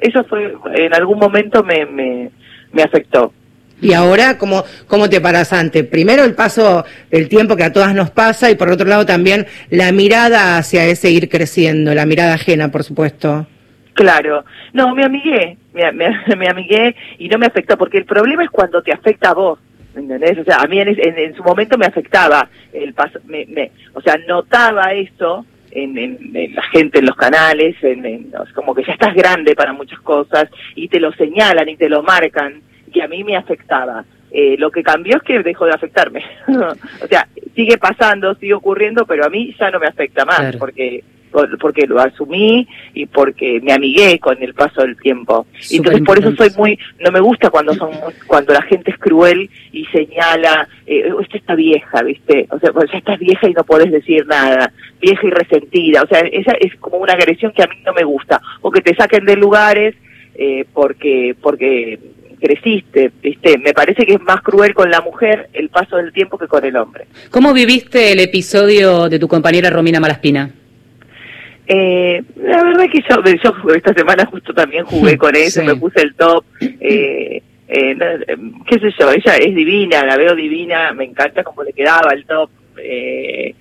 Eso fue, en algún momento me, me, me afectó. Y ahora, ¿cómo, ¿cómo te paras ante? Primero el paso del tiempo que a todas nos pasa y por otro lado también la mirada hacia ese ir creciendo, la mirada ajena, por supuesto. Claro, no, me amigué, me, me, [laughs] me amigué y no me afectó, porque el problema es cuando te afecta a vos, ¿entendés? O sea, a mí en, en, en su momento me afectaba el paso, me, me, o sea, notaba eso en, en, en la gente en los canales, en, como que ya estás grande para muchas cosas y te lo señalan y te lo marcan, que a mí me afectaba. Eh, lo que cambió es que dejó de afectarme. [laughs] o sea, sigue pasando, sigue ocurriendo, pero a mí ya no me afecta más, Claro. porque por- porque lo asumí y porque me amigué con el paso del tiempo. Entonces por eso soy muy, no me gusta cuando son, cuando la gente es cruel y señala, eh, esta está vieja, viste, o sea, pues ya estás vieja y no podés decir nada, vieja y resentida, o sea, esa es como una agresión que a mí no me gusta, o que te saquen de lugares eh, porque, porque creciste, viste, me parece que es más cruel con la mujer el paso del tiempo que con el hombre. ¿Cómo viviste el episodio de tu compañera Romina Malaspina? Eh, la verdad que yo, yo esta semana justo también jugué [laughs] con eso, Sí. me puse el top, eh, eh, eh, qué sé yo, ella es divina, la veo divina, me encanta cómo le quedaba el top, eh,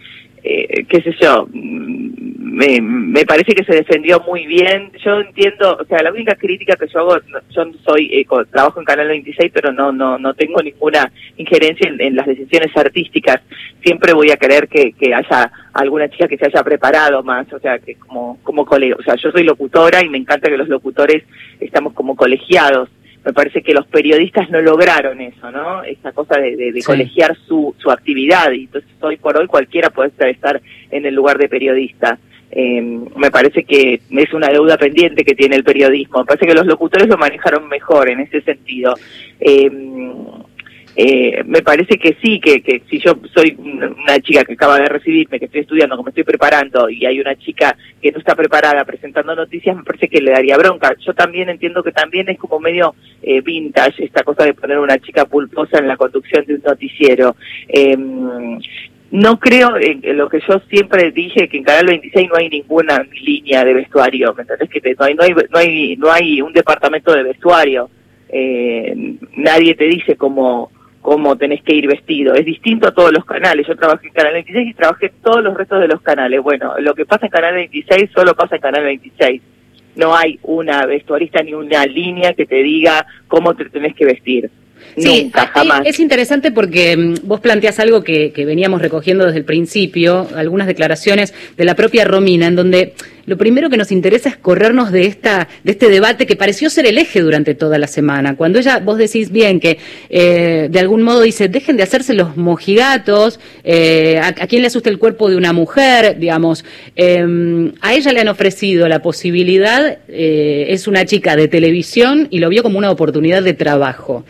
eh, qué sé yo, me, me parece que se defendió muy bien, yo entiendo, o sea, la única crítica que yo hago, yo soy, eh, trabajo en Canal 26, pero no, no, no tengo ninguna injerencia en, en las decisiones artísticas, siempre voy a querer que, que haya alguna chica que se haya preparado más, o sea, que como, como colega, o sea, yo soy locutora y me encanta que los locutores estamos como colegiados. Me parece que los periodistas no lograron eso, ¿no? Esa cosa de, de- de Sí. colegiar su, su actividad. Y entonces hoy por hoy cualquiera puede estar- en el lugar de periodista. Eh, me parece que es una deuda pendiente que tiene el periodismo. Me parece que los locutores lo manejaron mejor en ese sentido. Eh, eh, me parece que sí, que, que si yo soy una chica que acaba de recibirme, que estoy estudiando, que me estoy preparando, y hay una chica que no está preparada presentando noticias, me parece que le daría bronca. Yo también entiendo que también es como medio eh, vintage esta cosa de poner una chica pulposa en la conducción de un noticiero. Eh, no creo en, lo que yo siempre dije que en Canal 26 no hay ninguna línea de vestuario, ¿me entendés? Que no, hay, no, hay, no, hay, no hay un departamento de vestuario. Eh, nadie te dice cómo, cómo tenés que ir vestido. Es distinto a todos los canales. Yo trabajé en Canal 26 y trabajé todos los restos de los canales. Bueno, lo que pasa en Canal 26 solo pasa en Canal 26. No hay una vestuarista ni una línea que te diga cómo te tenés que vestir. Sí, Nunca, ahí jamás. es interesante porque mm, vos planteás algo que, que veníamos recogiendo desde el principio, algunas declaraciones de la propia Romina, en donde lo primero que nos interesa es corrernos de esta de este debate que pareció ser el eje durante toda la semana. Cuando ella, vos decís bien que eh, de algún modo dice, dejen de hacerse los mojigatos, eh, a, a quién le asusta el cuerpo de una mujer, digamos, eh, a ella le han ofrecido la posibilidad, eh, es una chica de televisión y lo vio como una oportunidad de trabajo.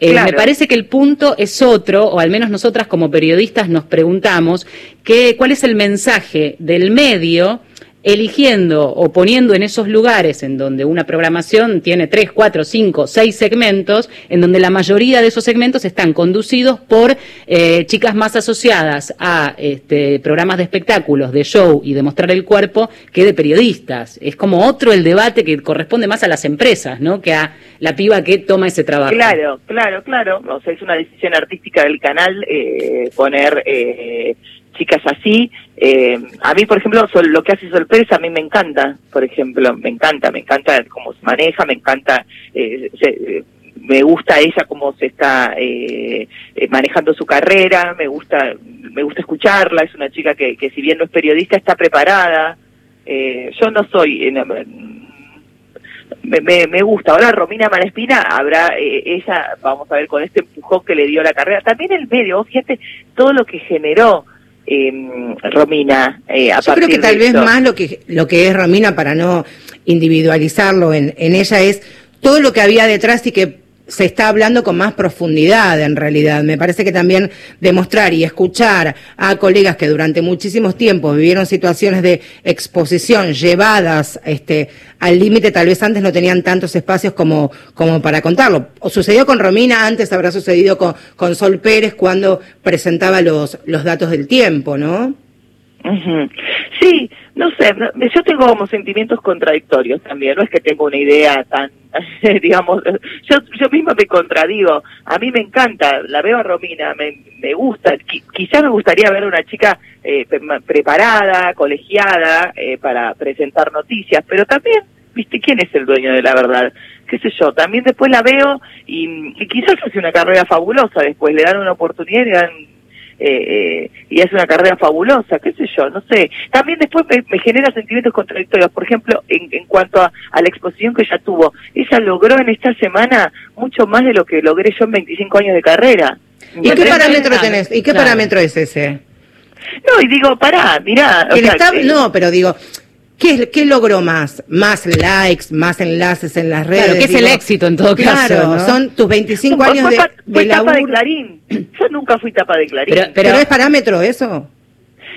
Eh, Claro. Me parece que el punto es otro, o al menos nosotras como periodistas nos preguntamos que, cuál es el mensaje del medio eligiendo o poniendo en esos lugares en donde una programación tiene tres, cuatro, cinco, seis segmentos, en donde la mayoría de esos segmentos están conducidos por eh, chicas más asociadas a este, programas de espectáculos, de show y de mostrar el cuerpo que de periodistas. Es como otro el debate que corresponde más a las empresas, ¿no? Que a la piba que toma ese trabajo. Claro, claro, claro. O sea, es una decisión artística del canal eh, poner eh, chicas así. Eh, a mí, por ejemplo, Sol- lo que hace Sol Pérez a mí me encanta, por ejemplo, me encanta, me encanta cómo se maneja, me encanta, eh, se- eh, me gusta ella cómo se está eh, eh, manejando su carrera, me gusta, me gusta escucharla, es una chica que, que si bien no es periodista está preparada. Eh, yo no soy, me, me, me gusta. Ahora Romina Malespina habrá, eh, ella, vamos a ver, con este empujón que le dio la carrera, también el medio, fíjate todo lo que generó eh, Romina eh, a Yo creo que tal vez esto. más lo que, lo que es Romina, para no individualizarlo en, en ella, es todo lo que había detrás y que se está hablando con más profundidad en realidad. Me parece que también demostrar y escuchar a colegas que durante muchísimos tiempos vivieron situaciones de exposición llevadas este, al límite, tal vez antes no tenían tantos espacios como, como para contarlo. O sucedió con Romina, antes habrá sucedido con, con Sol Pérez cuando presentaba los, los datos del tiempo, ¿no? Sí, no sé, yo tengo como sentimientos contradictorios también, no es que tengo una idea tan, [laughs] digamos, yo, yo misma me contradigo, a mí me encanta, la veo a Romina, me, me gusta, Qui- quizás me gustaría ver a una chica eh, pre- preparada, colegiada eh, para presentar noticias, pero también, viste, ¿quién es el dueño de la verdad? qué sé yo, también después la veo y, y quizás hace una carrera fabulosa después, le dan una oportunidad y le dan eh, eh, y hace una carrera fabulosa, qué sé yo, no sé. También después me, me genera sentimientos contradictorios, por ejemplo, en, en cuanto a, a la exposición que ella tuvo. Ella logró en esta semana mucho más de lo que logré yo en 25 años de carrera. ¿Y qué parámetro tenés? ¿Y qué Claro. parámetro es ese? No, y digo, pará, mirá. o Que le sea, está- eh, no, pero digo, ¿qué, ¿qué logró más? Más likes, más enlaces en las redes. Claro, que es el digo. éxito en todo Claro, caso, ¿no? son tus 25 fue- años fue de, de tapa de. Clarín. Yo nunca fui tapa de Clarín. Pero- Pero, es parámetro eso.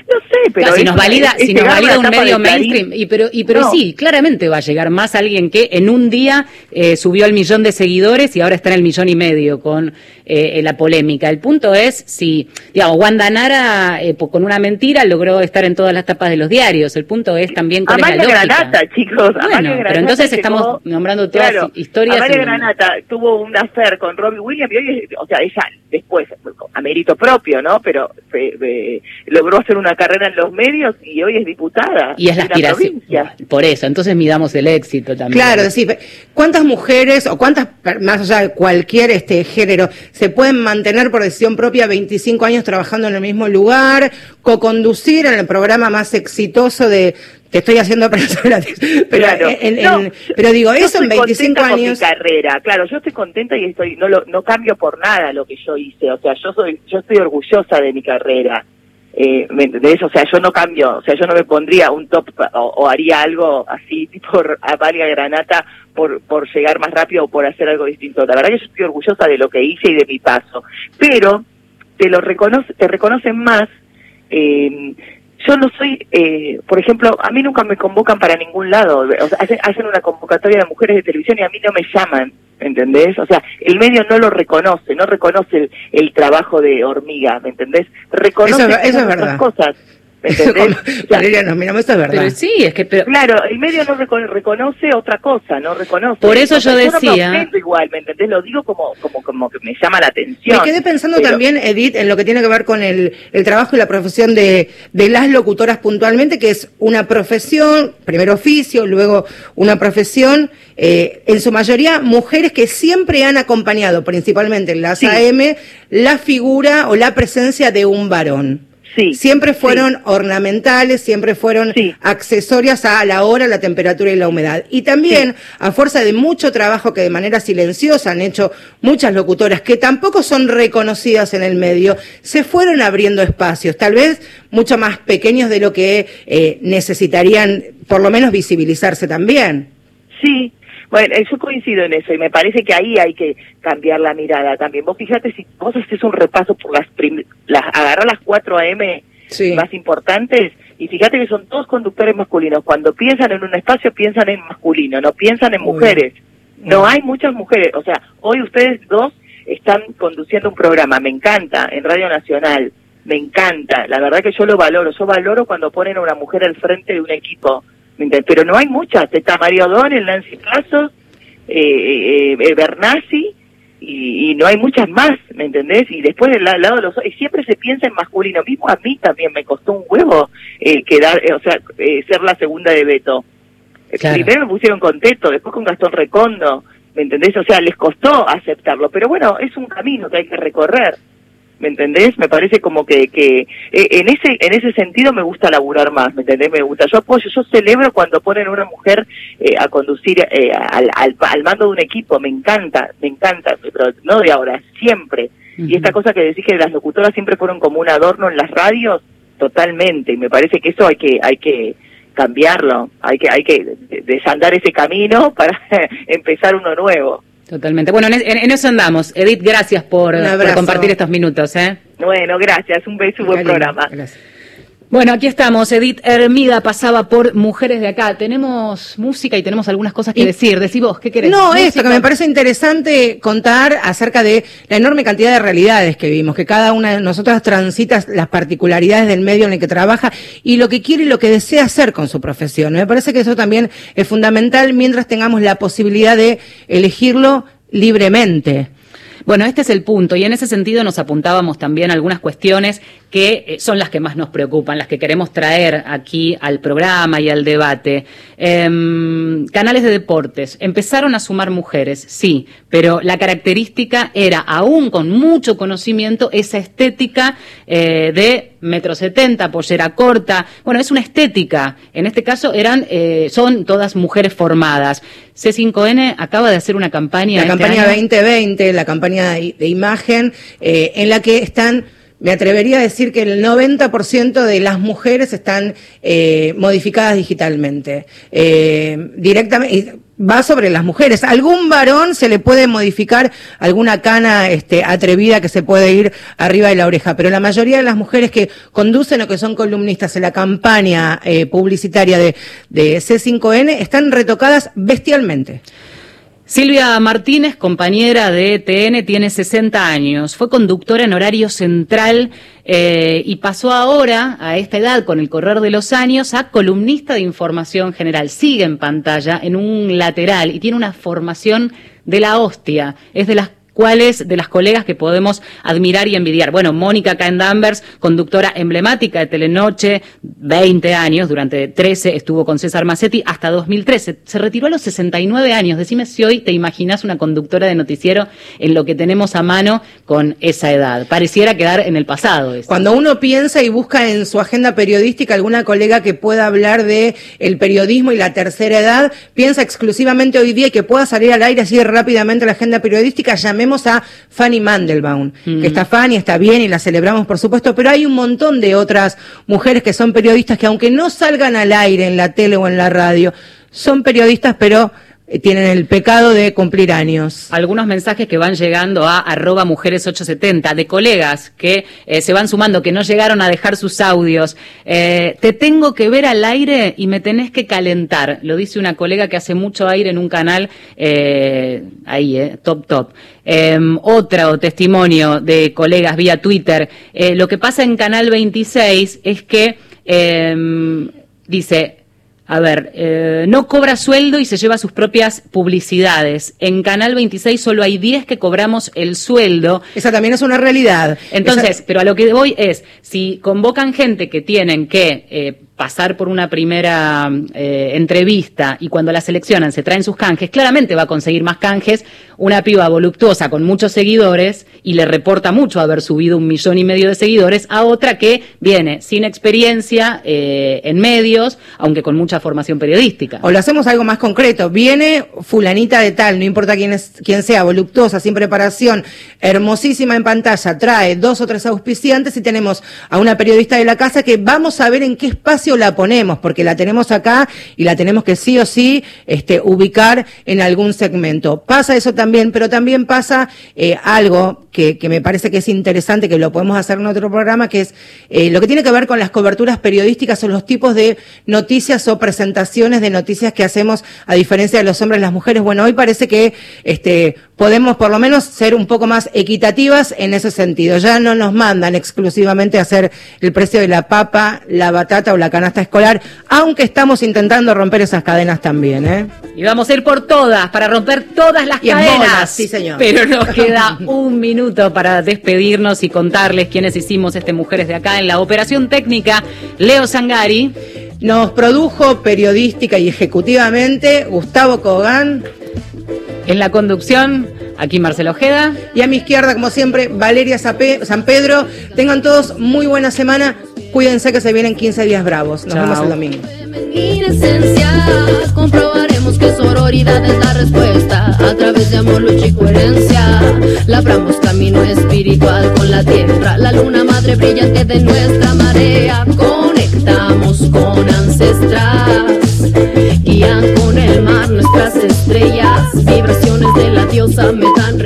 No sé, pero Claro, si nos valida, es si nos llegar a valida un medio mainstream, y pero, y pero No. sí, claramente va a llegar más alguien que en un día eh, subió al millón de seguidores y ahora está en el millón y medio con eh, la polémica. El punto es si, digamos, Wanda Nara eh, con una mentira logró estar en todas las tapas de los diarios. El punto es también cuál es Amalia la lógica. Granata, chicos. Bueno, Granata pero entonces llegó- estamos nombrando todas Claro, historias. Amalia en- Granata tuvo un affair con Robbie Williams y hoy, o sea, ella después, a mérito propio, ¿no? Pero eh, eh, logró hacer una carrera en los medios y hoy es diputada. Y es la aspiración. provincia. Por eso, entonces midamos el éxito también. Claro, decir, ¿cuántas mujeres o cuántas, más allá de cualquier este género, se pueden mantener por decisión propia 25 años trabajando en el mismo lugar, co-conducir en el programa más exitoso de, te estoy haciendo [laughs] personas, pero, Claro. en- en- No, pero digo, eso en estoy 25 contenta con años. mi carrera, claro, yo estoy contenta y estoy no lo, no cambio por nada lo que yo hice, o sea, yo soy yo estoy orgullosa de mi carrera. Eh, ¿me entendés? O sea, yo no cambio, o sea, yo no me pondría un top o, haría algo así [laughs] tipo Amalia Granata por por llegar más rápido o por hacer algo distinto. La verdad que yo estoy orgullosa de lo que hice y de mi paso, pero te lo reconoce, te reconocen más eh, yo no soy, eh, por ejemplo, a mí nunca me convocan para ningún lado, o sea, hacen, hacen una convocatoria de mujeres de televisión y a mí no me llaman, ¿entendés? O sea, el medio no lo reconoce, no reconoce el, el trabajo de hormiga, ¿me entendés? Reconoce Eso- eso es esas verdad. cosas. Nos miramos, es verdad. Pero sí, es que... Pero, Claro, el medio no recono- reconoce otra cosa, no reconoce. Por eso yo decía- igual, ¿me entendés? Lo digo como, como, como que me llama la atención. Me quedé pensando Pero- también, Edith, en lo que tiene que ver con el, el trabajo y la profesión de, de las locutoras puntualmente, que es una profesión, primero oficio, luego una profesión, eh, en su mayoría mujeres que siempre han acompañado, principalmente en las AM, la figura o la presencia de un varón. Sí. Siempre fueron ornamentales, siempre fueron accesorias a la hora, la temperatura y la humedad. Y también, a fuerza de mucho trabajo que de manera silenciosa han hecho muchas locutoras que tampoco son reconocidas en el medio, se fueron abriendo espacios, tal vez mucho más pequeños de lo que eh, necesitarían, por lo menos, visibilizarse también. Sí, bueno, eh, yo coincido en eso y me parece que ahí hay que cambiar la mirada también. Vos fíjate si vos haces un repaso por las, prim- las agarrá las 4 AM más importantes y fíjate que son todos conductores masculinos. Cuando piensan en un espacio piensan en masculino, no piensan en mujeres. No hay muchas mujeres, o sea, hoy ustedes dos están conduciendo un programa, me encanta, en Radio Nacional, me encanta, la verdad que yo lo valoro, yo valoro cuando ponen a una mujer al frente de un equipo. Pero no hay muchas, está María O'Donnell, Nancy Pasos, eh, eh, eh, Bernasi, y, y no hay muchas más, ¿me entendés? Y después del la- lado de los y siempre se piensa en masculino, mismo a mí también me costó un huevo eh, quedar, eh, o sea, eh, ser la segunda de Beto. Claro. Primero me pusieron con Teto, después con Gastón Recondo, ¿me entendés? O sea, les costó aceptarlo, pero bueno, es un camino que hay que recorrer. ¿Me entendés? Me parece como que, que eh, en ese en ese sentido me gusta laburar más, ¿me entendés? Me gusta. Yo apoyo, yo celebro cuando ponen a una mujer eh, a conducir eh, al, al, al mando de un equipo, me encanta, me encanta, pero no de ahora, siempre. Y esta cosa que decís que las locutoras siempre fueron como un adorno en las radios, totalmente, y me parece que eso hay que hay que cambiarlo, hay que hay que desandar ese camino para [laughs] empezar uno nuevo. Totalmente. Bueno, en, en- en eso andamos. Edith, gracias por, compartir estos minutos. ¿eh? Bueno, gracias, un beso y buen programa. Bueno, aquí estamos. Edith Hermida pasaba por Mujeres de Acá. Tenemos música y tenemos algunas cosas que Y- decir. Decí vos, ¿qué querés? No, esto Música. que me parece interesante contar acerca de la enorme cantidad de realidades que vimos, que cada una de nosotras transita las particularidades del medio en el que trabaja y lo que quiere y lo que desea hacer con su profesión. Me parece que eso también es fundamental mientras tengamos la posibilidad de elegirlo libremente. Bueno, este es el punto y en ese sentido nos apuntábamos también a algunas cuestiones que eh, son las que más nos preocupan, las que queremos traer aquí al programa y al debate. Em, canales de deportes empezaron a sumar mujeres, sí, pero la característica era, aún con mucho conocimiento, esa estética eh, de metro setenta, pollera corta. Bueno, es una estética. En este caso eran, eh, son todas mujeres formadas. C5N acaba de hacer una campaña. La este campaña año. 2020, la campaña de, de imagen, eh, en la que están, me atrevería a decir que el 90% de las mujeres están eh, modificadas digitalmente. Eh, directamente. Va sobre las mujeres. ¿Algún varón se le puede modificar alguna cana este, atrevida que se puede ir arriba de la oreja? Pero la mayoría de las mujeres que conducen o que son columnistas en la campaña eh, publicitaria de, de C5N están retocadas bestialmente. Silvia Martínez, compañera de TN, tiene 60 años. Fue conductora en horario central eh, y pasó ahora, a esta edad, con el correr de los años, a columnista de información general. Sigue en pantalla en un lateral y tiene una formación de la hostia. Es de las cuales de las colegas que podemos admirar y envidiar. Bueno, Mónica Caen Danvers, conductora emblemática de Telenoche, 20 años, durante 13 estuvo con César Massetti hasta 2013. Se retiró a los 69 años. Decime si hoy te imaginas una conductora de noticiero en lo que tenemos a mano con esa edad. Pareciera quedar en el pasado. eso. Cuando uno piensa y busca en su agenda periodística alguna colega que pueda hablar de el periodismo y la tercera edad, piensa exclusivamente hoy día y que pueda salir al aire así rápidamente la agenda periodística, llamemos a Fanny Mandelbaum, que está Fanny, está bien y la celebramos por supuesto, pero hay un montón de otras mujeres que son periodistas que aunque no salgan al aire en la tele o en la radio, son periodistas pero tienen el pecado de cumplir años. Algunos mensajes que van llegando a arroba mujeres 870 de colegas que eh, se van sumando, que no llegaron a dejar sus audios. Eh, te tengo que ver al aire y me tenés que calentar. Lo dice una colega que hace mucho aire en un canal eh, ahí, eh, top top. Eh, otro testimonio de colegas vía Twitter. Eh, lo que pasa en Canal 26 es que eh, dice, a ver, eh, no cobra sueldo y se lleva sus propias publicidades. En Canal 26 solo hay 10 que cobramos el sueldo. Esa también es una realidad. Entonces, Esa- pero a lo que voy es, si convocan gente que tienen que eh, pasar por una primera eh, entrevista y cuando la seleccionan se traen sus canjes, claramente va a conseguir más canjes una piba voluptuosa con muchos seguidores y le reporta mucho haber subido un millón y medio de seguidores a otra que viene sin experiencia eh, en medios, aunque con mucha formación periodística. O lo hacemos algo más concreto. Viene fulanita de tal, no importa quién, es, quién sea, voluptuosa, sin preparación, hermosísima en pantalla, trae dos o tres auspiciantes y tenemos a una periodista de la casa que vamos a ver en qué espacio la ponemos, porque la tenemos acá y la tenemos que sí o sí este, ubicar en algún segmento. Pasa eso también, pero también pasa eh, algo que, que me parece que es interesante, que lo podemos hacer en otro programa, que es eh, lo que tiene que ver con las coberturas periodísticas o los tipos de noticias o presentaciones de noticias que hacemos a diferencia de los hombres y las mujeres. Bueno, hoy parece que este, podemos por lo menos ser un poco más equitativas en ese sentido. Ya no nos mandan exclusivamente a hacer el precio de la papa, la batata o la canasta escolar, aunque estamos intentando romper esas cadenas también, ¿eh? Y vamos a ir por todas, para romper todas las Y en cadenas. sí, señor. Pero nos [laughs] queda un minuto para despedirnos y contarles quiénes hicimos este Mujeres de Acá en la operación técnica. Leo Sangari. Nos produjo periodística y ejecutivamente Gustavo Cogán. En la conducción, aquí Marcelo Ojeda. Y a mi izquierda, como siempre, Valeria San Pedro. Tengan todos muy buena semana. Cuídense que se vienen 15 días bravos. Nos Chao. vemos el domingo. esencia comprobaremos que sororidad es la respuesta a través de amor, lucha y coherencia labramos camino espiritual con la tierra la luna madre brillante de nuestra marea conectamos con ancestras guían con el mar nuestras estrellas vibraciones de la diosa me dan